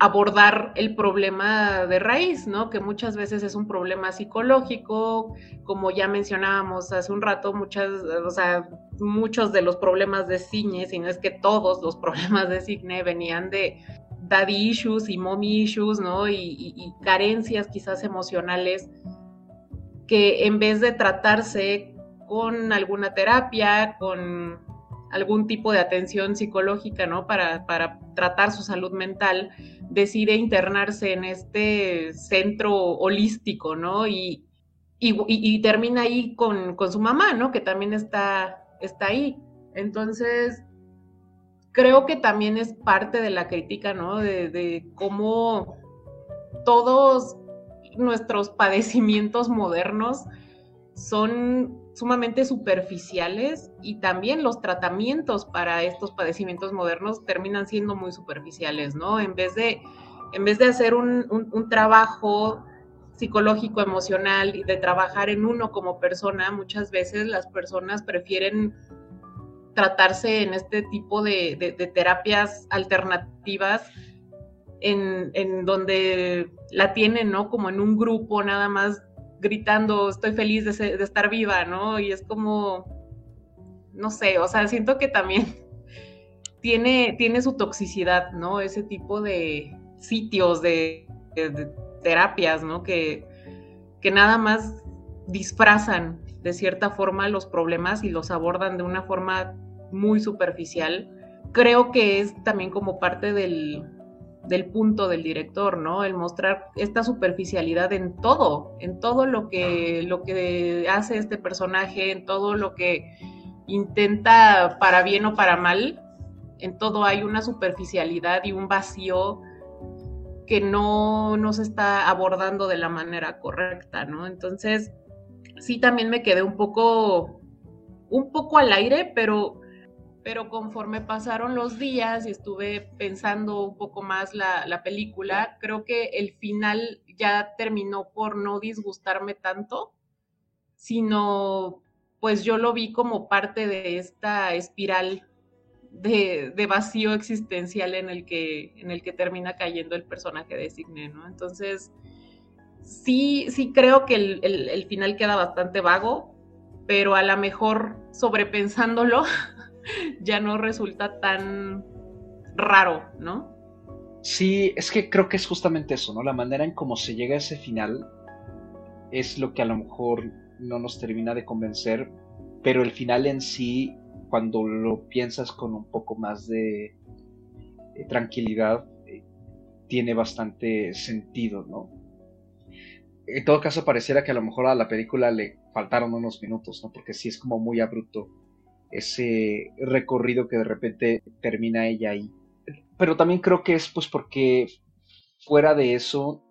abordar el problema de raíz, ¿no? Que muchas veces es un problema psicológico, como ya mencionábamos hace un rato, muchas, o sea, muchos de los problemas de Cigne, si no es que todos los problemas de Cigne venían de daddy issues y mommy issues, ¿no? Y, carencias quizás emocionales que en vez de tratarse con alguna terapia, con algún tipo de atención psicológica, ¿no? Para, para tratar su salud mental, decide internarse en este centro holístico, ¿no? Y, y, termina ahí con, con, su mamá, ¿no? Que también está, está ahí. Entonces, creo que también es parte de la crítica, ¿no? De, de cómo todos nuestros padecimientos modernos son sumamente superficiales y también los tratamientos para estos padecimientos modernos terminan siendo muy superficiales, ¿no? En vez de, en vez de hacer un, un, trabajo psicológico, emocional y de trabajar en uno como persona, muchas veces las personas prefieren tratarse en este tipo de, de, terapias alternativas en, en, donde la tienen, ¿no? Como en un grupo nada más gritando, estoy feliz de, estar viva, ¿no? Y es como, no sé, o sea, siento que también tiene, tiene su toxicidad, ¿no? Ese tipo de sitios, de, terapias, ¿no? Que, que nada más disfrazan de cierta forma los problemas y los abordan de una forma muy superficial. Creo que es también como parte del, del punto del director, ¿no? El mostrar esta superficialidad en todo, en todo lo que, lo que hace este personaje, en todo lo que intenta para bien o para mal, en todo hay una superficialidad y un vacío que no, no se está abordando de la manera correcta, ¿no? Entonces, sí también me quedé un poco, un poco al aire, pero pero conforme pasaron los días y estuve pensando un poco más la, película, creo que el final ya terminó por no disgustarme tanto, sino pues yo lo vi como parte de esta espiral de, vacío existencial en el, que, en el que termina cayendo el personaje de Signe, ¿no? Entonces, sí, sí creo que el, el final queda bastante vago, pero a lo mejor sobrepensándolo, ya no resulta tan raro, ¿no? Sí, es que creo que es justamente eso, ¿no? La manera en cómo se llega a ese final es lo que a lo mejor no nos termina de convencer, pero el final en sí, cuando lo piensas con un poco más de, tranquilidad, eh, tiene bastante sentido, ¿no? En todo caso, pareciera que a lo mejor a la película le faltaron unos minutos, ¿no? Porque sí es como muy abrupto ese recorrido que de repente termina ella ahí. Pero también creo que es pues porque fuera de eso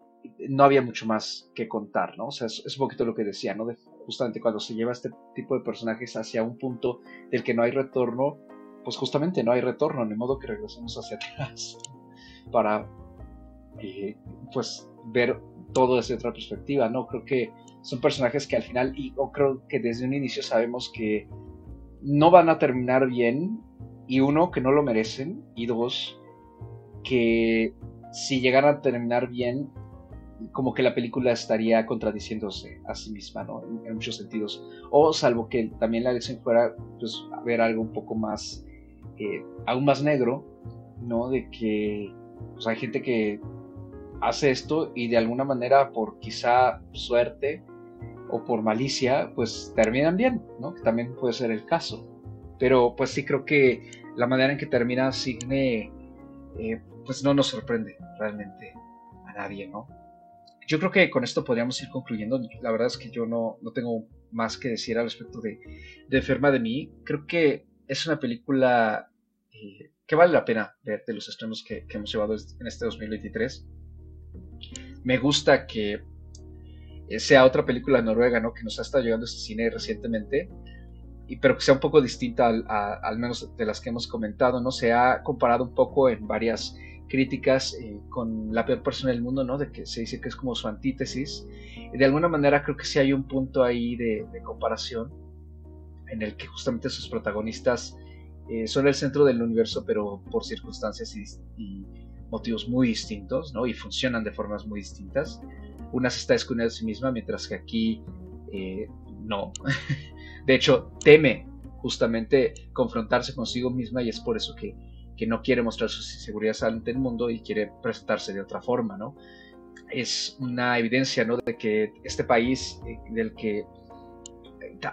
no había mucho más que contar, ¿no? O sea, es, un poquito lo que decía, ¿no? justamente cuando se lleva este tipo de personajes hacia un punto del que no hay retorno, pues justamente no hay retorno, ni modo que regresemos hacia atrás para, eh, pues, ver todo desde otra perspectiva, ¿no? Creo que son personajes que al final, y o creo que desde un inicio sabemos que no van a terminar bien, y uno, que no lo merecen, y dos, que si llegaran a terminar bien, como que la película estaría contradiciéndose a sí misma, ¿no? En, muchos sentidos. O salvo que también la lección fuera, pues, ver algo un poco más, eh, aún más negro, ¿no? De que pues, hay gente que hace esto y de alguna manera, por quizá suerte, o por malicia, pues terminan bien, ¿no? Que también puede ser el caso. Pero pues sí creo que la manera en que termina Signe, eh, pues no nos sorprende realmente a nadie, ¿no? Yo creo que con esto podríamos ir concluyendo. La verdad es que yo no, no tengo más que decir al respecto de, de Enferma de mí. Creo que es una película eh, que vale la pena ver de los estrenos que, que hemos llevado en este 2023. Me gusta que sea otra película noruega, ¿no? Que nos ha estado llegando este cine recientemente, y, pero que sea un poco distinta al, al, menos de las que hemos comentado, ¿no? Se ha comparado un poco en varias críticas eh, con La peor persona del mundo, ¿no? De que se dice que es como su antítesis. De alguna manera creo que sí hay un punto ahí de, comparación en el que justamente sus protagonistas eh, son el centro del universo, pero por circunstancias y, y motivos muy distintos, ¿no? Y funcionan de formas muy distintas una se está descubriendo a sí misma, mientras que aquí eh, no. De hecho, teme justamente confrontarse consigo misma y es por eso que, no quiere mostrar sus inseguridades ante el mundo y quiere presentarse de otra forma, ¿no? Es una evidencia, ¿no? De que este país eh, del que eh,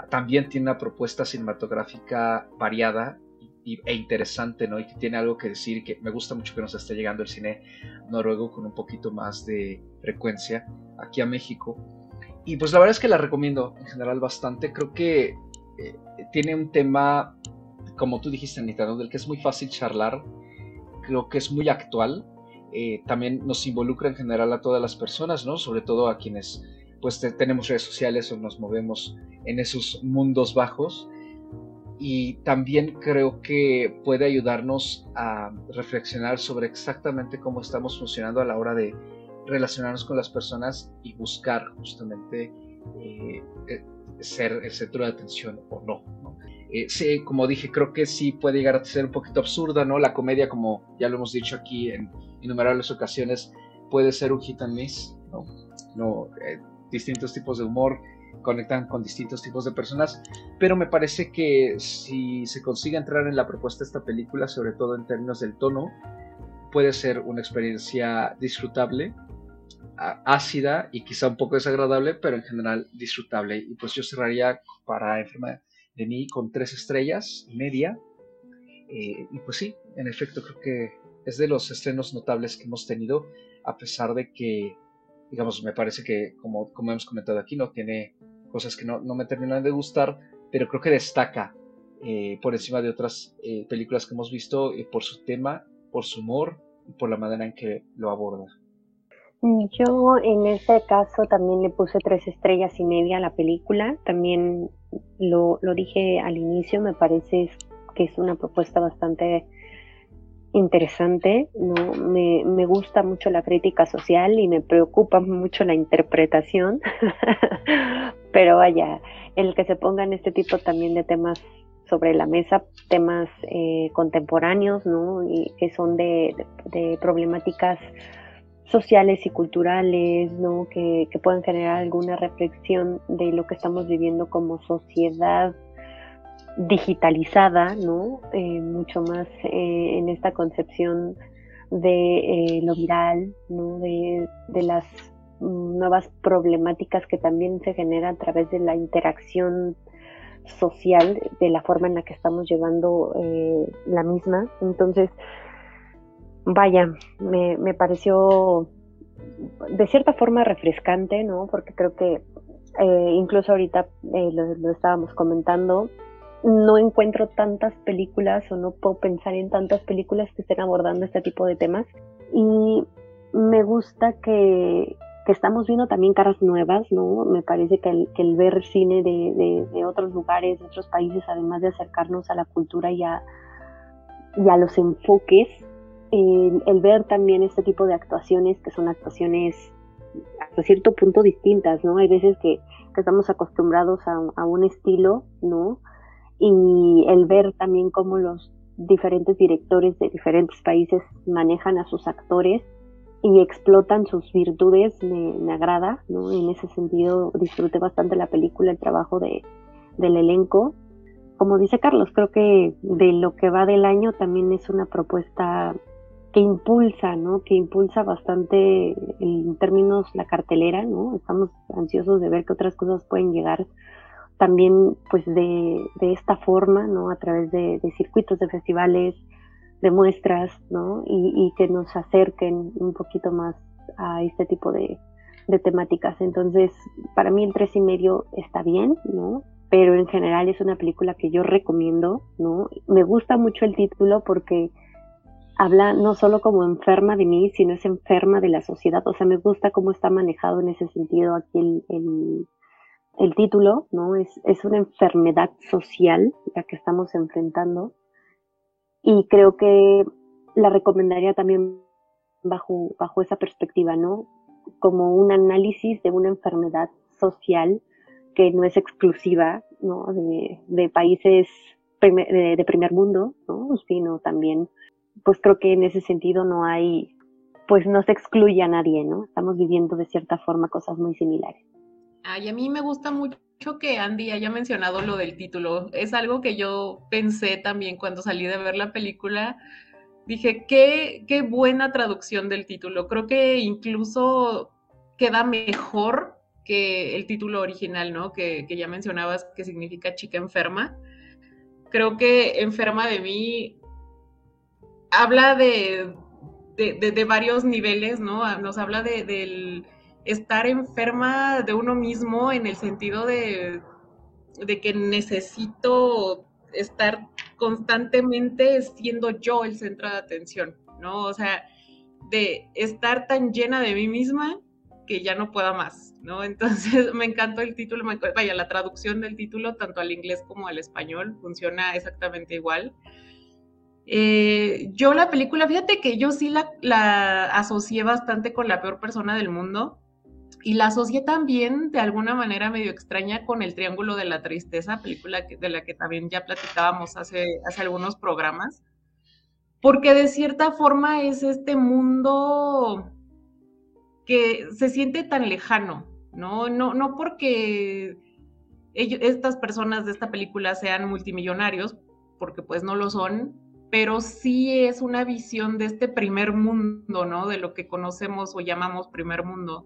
también tiene una propuesta cinematográfica variada e interesante, ¿no? Y que tiene algo que decir, que me gusta mucho que nos esté llegando el cine noruego con un poquito más de frecuencia aquí a México. Y pues la verdad es que la recomiendo en general bastante. Creo que eh, tiene un tema, como tú dijiste, Anita, ¿no? del que es muy fácil charlar. Creo que es muy actual. Eh, también nos involucra en general a todas las personas, ¿no? Sobre todo a quienes pues tenemos redes sociales o nos movemos en esos mundos bajos y también creo que puede ayudarnos a reflexionar sobre exactamente cómo estamos funcionando a la hora de relacionarnos con las personas y buscar justamente eh, eh, ser el centro de atención o no. Eh, sí, como dije, creo que sí puede llegar a ser un poquito absurda, ¿no? La comedia, como ya lo hemos dicho aquí en innumerables ocasiones, puede ser un hit and miss, ¿no? no distintos tipos de humor conectan con distintos tipos de personas, pero me parece que si se consigue entrar en la propuesta de esta película, sobre todo en términos del tono, puede ser una experiencia disfrutable, ácida y quizá un poco desagradable, pero en general disfrutable. Y pues yo cerraría para Enferma de mí con tres estrellas y media. Eh, y pues sí, en efecto creo que es de los estrenos notables que hemos tenido, a pesar de que, digamos, me parece que, como, como hemos comentado aquí, no tiene cosas que no, me terminan de gustar, pero creo que destaca eh, por encima de otras eh, películas que hemos visto eh, por su tema, por su humor y por la manera en que lo aborda. Yo en este caso también le puse tres estrellas y media a la película. También lo, lo dije al inicio, me parece que es una propuesta bastante interesante, ¿no? Me, me, gusta mucho la crítica social y me preocupa mucho la interpretación, pero vaya, el que se pongan este tipo también de temas sobre la mesa, temas eh, contemporáneos, ¿no? Y que son de, de, problemáticas sociales y culturales, ¿no? Que, que puedan generar alguna reflexión de lo que estamos viviendo como sociedad digitalizada, ¿no? Eh, mucho más eh, en esta concepción de eh, lo viral, ¿no? De, las nuevas problemáticas que también se generan a través de la interacción social, de la forma en la que estamos llevando la misma. Entonces, vaya, me, me, pareció de cierta forma refrescante, ¿no? Porque creo que incluso ahorita lo, estábamos comentando, no encuentro tantas películas o no puedo pensar en tantas películas que estén abordando este tipo de temas. Y me gusta que, estamos viendo también caras nuevas, ¿no? Me parece que el, ver cine de, otros lugares, de otros países, además de acercarnos a la cultura y a, los enfoques, el, ver también este tipo de actuaciones que son actuaciones hasta cierto punto distintas, ¿no? Hay veces que, estamos acostumbrados a, a un estilo, ¿no? y el ver también cómo los diferentes directores de diferentes países manejan a sus actores y explotan sus virtudes me, agrada, ¿no? En ese sentido disfruté bastante la película, el trabajo de, del elenco. Como dice Carlos, creo que de lo que va del año también es una propuesta que impulsa, ¿no? Que impulsa bastante en términos la cartelera, ¿no? Estamos ansiosos de ver qué otras cosas pueden llegar también pues de, esta forma, ¿no? A través de, circuitos de festivales, de muestras, ¿no? Y, que nos acerquen un poquito más a este tipo de, temáticas. Entonces, para mí el tres y medio está bien, ¿no? Pero en general es una película que yo recomiendo, ¿no? Me gusta mucho el título porque habla no solo como enferma de mí, sino es enferma de la sociedad. O sea, me gusta cómo está manejado en ese sentido aquí el, el título, ¿no? Es, es una enfermedad social la que estamos enfrentando y creo que la recomendaría también bajo, bajo esa perspectiva, ¿no? Como un análisis de una enfermedad social que no es exclusiva, ¿no? De, países de, de, primer mundo, ¿no? Sino también, pues creo que en ese sentido no hay, pues no se excluye a nadie, ¿no? Estamos viviendo de cierta forma cosas muy similares. Ay, a mí me gusta mucho que Andy haya mencionado lo del título. Es algo que yo pensé también cuando salí de ver la película. Dije, qué, qué buena traducción del título. Creo que incluso queda mejor que el título original, ¿no? Que, que ya mencionabas que significa chica enferma Creo que Enferma de mí habla de, de, varios niveles, ¿no? Nos habla de, del estar enferma de uno mismo en el sentido de, de que necesito estar constantemente siendo yo el centro de atención, ¿no? O sea, de estar tan llena de mí misma que ya no pueda más, ¿no? Entonces me encantó el título, vaya, la traducción del título, tanto al inglés como al español, funciona exactamente igual. Eh, yo la película, fíjate que yo sí la, la asocié bastante con la peor persona del mundo y la asocié también de alguna manera medio extraña con El Triángulo de la Tristeza, película de la que también ya platicábamos hace, hace algunos programas, porque de cierta forma es este mundo que se siente tan lejano, ¿no? No, no porque estas personas de esta película sean multimillonarios, porque pues no lo son, pero sí es una visión de este primer mundo, ¿no? De lo que conocemos o llamamos primer mundo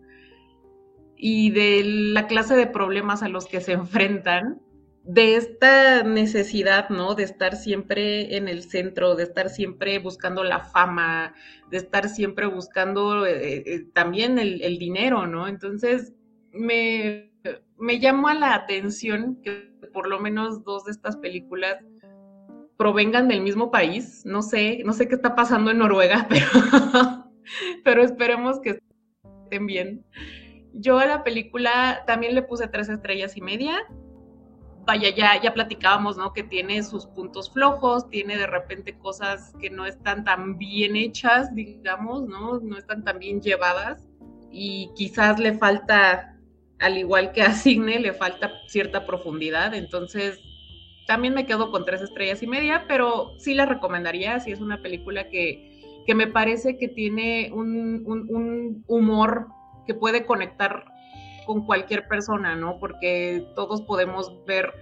y de la clase de problemas a los que se enfrentan, de esta necesidad, ¿no? De estar siempre en el centro, de estar siempre buscando la fama, de estar siempre buscando eh, eh, también el, dinero, ¿no? Entonces, me, me llamó a la atención que por lo menos dos de estas películas provengan del mismo país. No sé, no sé qué está pasando en Noruega, pero, pero esperemos que estén bien. Yo a la película también le puse tres estrellas y media. Vaya, ya, ya platicábamos, ¿no? Que tiene sus puntos flojos, tiene de repente cosas que no están tan bien hechas, digamos, ¿no? No están tan bien llevadas. Y quizás le falta, al igual que a Signe, le falta cierta profundidad. Entonces, también me quedo con tres estrellas y media, pero sí la recomendaría, si es una película que, que me parece que tiene un, un, humor que puede conectar con cualquier persona, ¿no? Porque todos podemos ver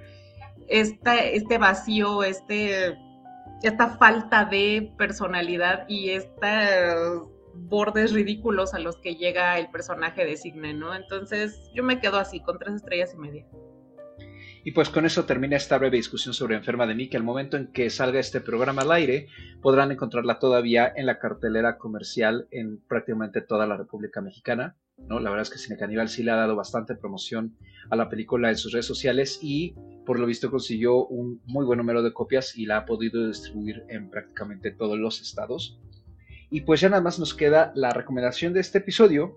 este vacío, este, esta falta de personalidad y estos bordes ridículos a los que llega el personaje de Signe, ¿no? Entonces yo me quedo así, con tres estrellas y media. Y pues con eso termina esta breve discusión sobre Enferma de mí, que al momento en que salga este programa al aire podrán encontrarla todavía en la cartelera comercial en prácticamente toda la República Mexicana. ¿No? La verdad es que Cine Caníbal sí le ha dado bastante promoción a la película en sus redes sociales y por lo visto consiguió un muy buen número de copias y la ha podido distribuir en prácticamente todos los estados. Y pues ya nada más nos queda la recomendación de este episodio,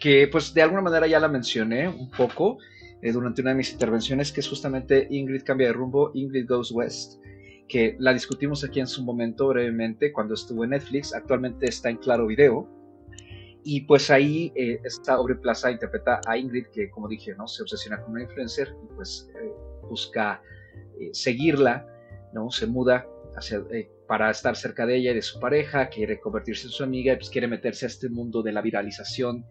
que pues de alguna manera ya la mencioné un poco, eh, durante una de mis intervenciones, que es justamente Ingrid cambia de rumbo, Ingrid Goes West, que la discutimos aquí en su momento brevemente cuando estuvo en Netflix, actualmente está en Claro Video. Y pues ahí eh, esta Aubrey Plaza interpreta a Ingrid, que como dije, ¿no? se obsesiona con una influencer y pues eh, busca seguirla, ¿no? se muda hacia, para estar cerca de ella y de su pareja, quiere convertirse en su amiga y pues quiere meterse a este mundo de la viralización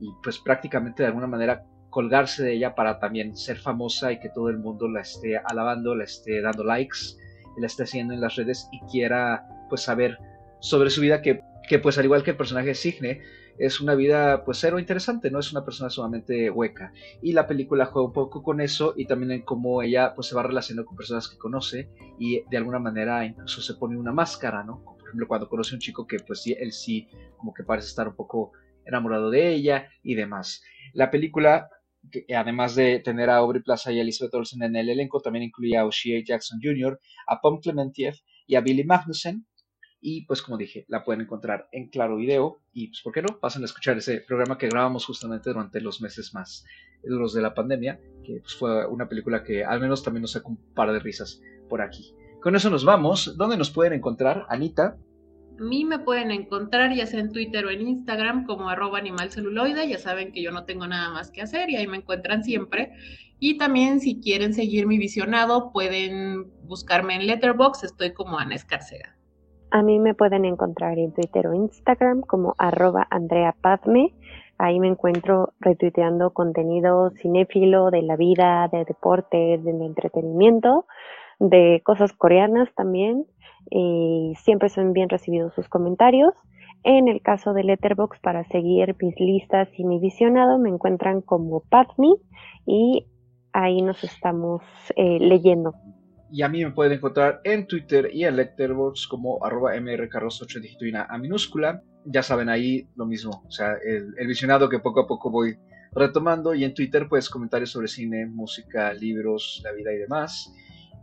y pues prácticamente de alguna manera colgarse de ella para también ser famosa y que todo el mundo la esté alabando, la esté dando likes, la esté haciendo en las redes y quiera pues saber sobre su vida que, que pues al igual que el personaje Signe es una vida pues cero interesante, no es una persona sumamente hueca y la película juega un poco con eso y también en cómo ella pues se va relacionando con personas que conoce y de alguna manera incluso se pone una máscara, ¿no? Por ejemplo cuando conoce a un chico que pues él sí como que parece estar un poco enamorado de ella y demás. La película además de tener a Aubrey Plaza y a Elizabeth Olsen en el elenco, también incluía a O'Shea Jackson Jr., a Pom Clementiev y a Billy Magnussen. Y pues como dije, la pueden encontrar en Claro Video. Y pues, ¿por qué no? Pasen a escuchar ese programa que grabamos justamente durante los meses más duros de la pandemia, que pues, fue una película que al menos también nos sacó un par de risas por aquí. Con eso nos vamos. ¿Dónde nos pueden encontrar, Anita? A mí me pueden encontrar ya sea en Twitter o en Instagram como arroba animalceluloide. Ya saben que yo no tengo nada más que hacer y ahí me encuentran siempre. Y también si quieren seguir mi visionado pueden buscarme en Letterbox. Estoy como Ana Escarcega. A mí me pueden encontrar en Twitter o Instagram como arroba Andrea Ahí me encuentro retuiteando contenido cinéfilo de la vida, de deportes, de entretenimiento, de cosas coreanas también y siempre son bien recibidos sus comentarios. En el caso de Letterbox, para seguir mis listas y mi visionado, me encuentran como Padme y ahí nos estamos eh, leyendo. Y a mí me pueden encontrar en Twitter y en Letterboxd como arroba mrcarros8 dígito y a minúscula. Ya saben ahí lo mismo, o sea, el, el visionado que poco a poco voy retomando y en Twitter pues comentarios sobre cine, música, libros, la vida y demás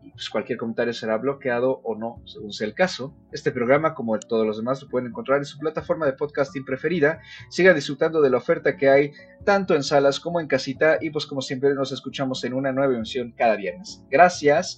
y pues cualquier comentario será bloqueado o no, según sea el caso. Este programa, como todos los demás, lo pueden encontrar en su plataforma de podcasting preferida. Sigan disfrutando de la oferta que hay tanto en salas como en casita y pues como siempre nos escuchamos en una nueva emisión cada viernes. Gracias,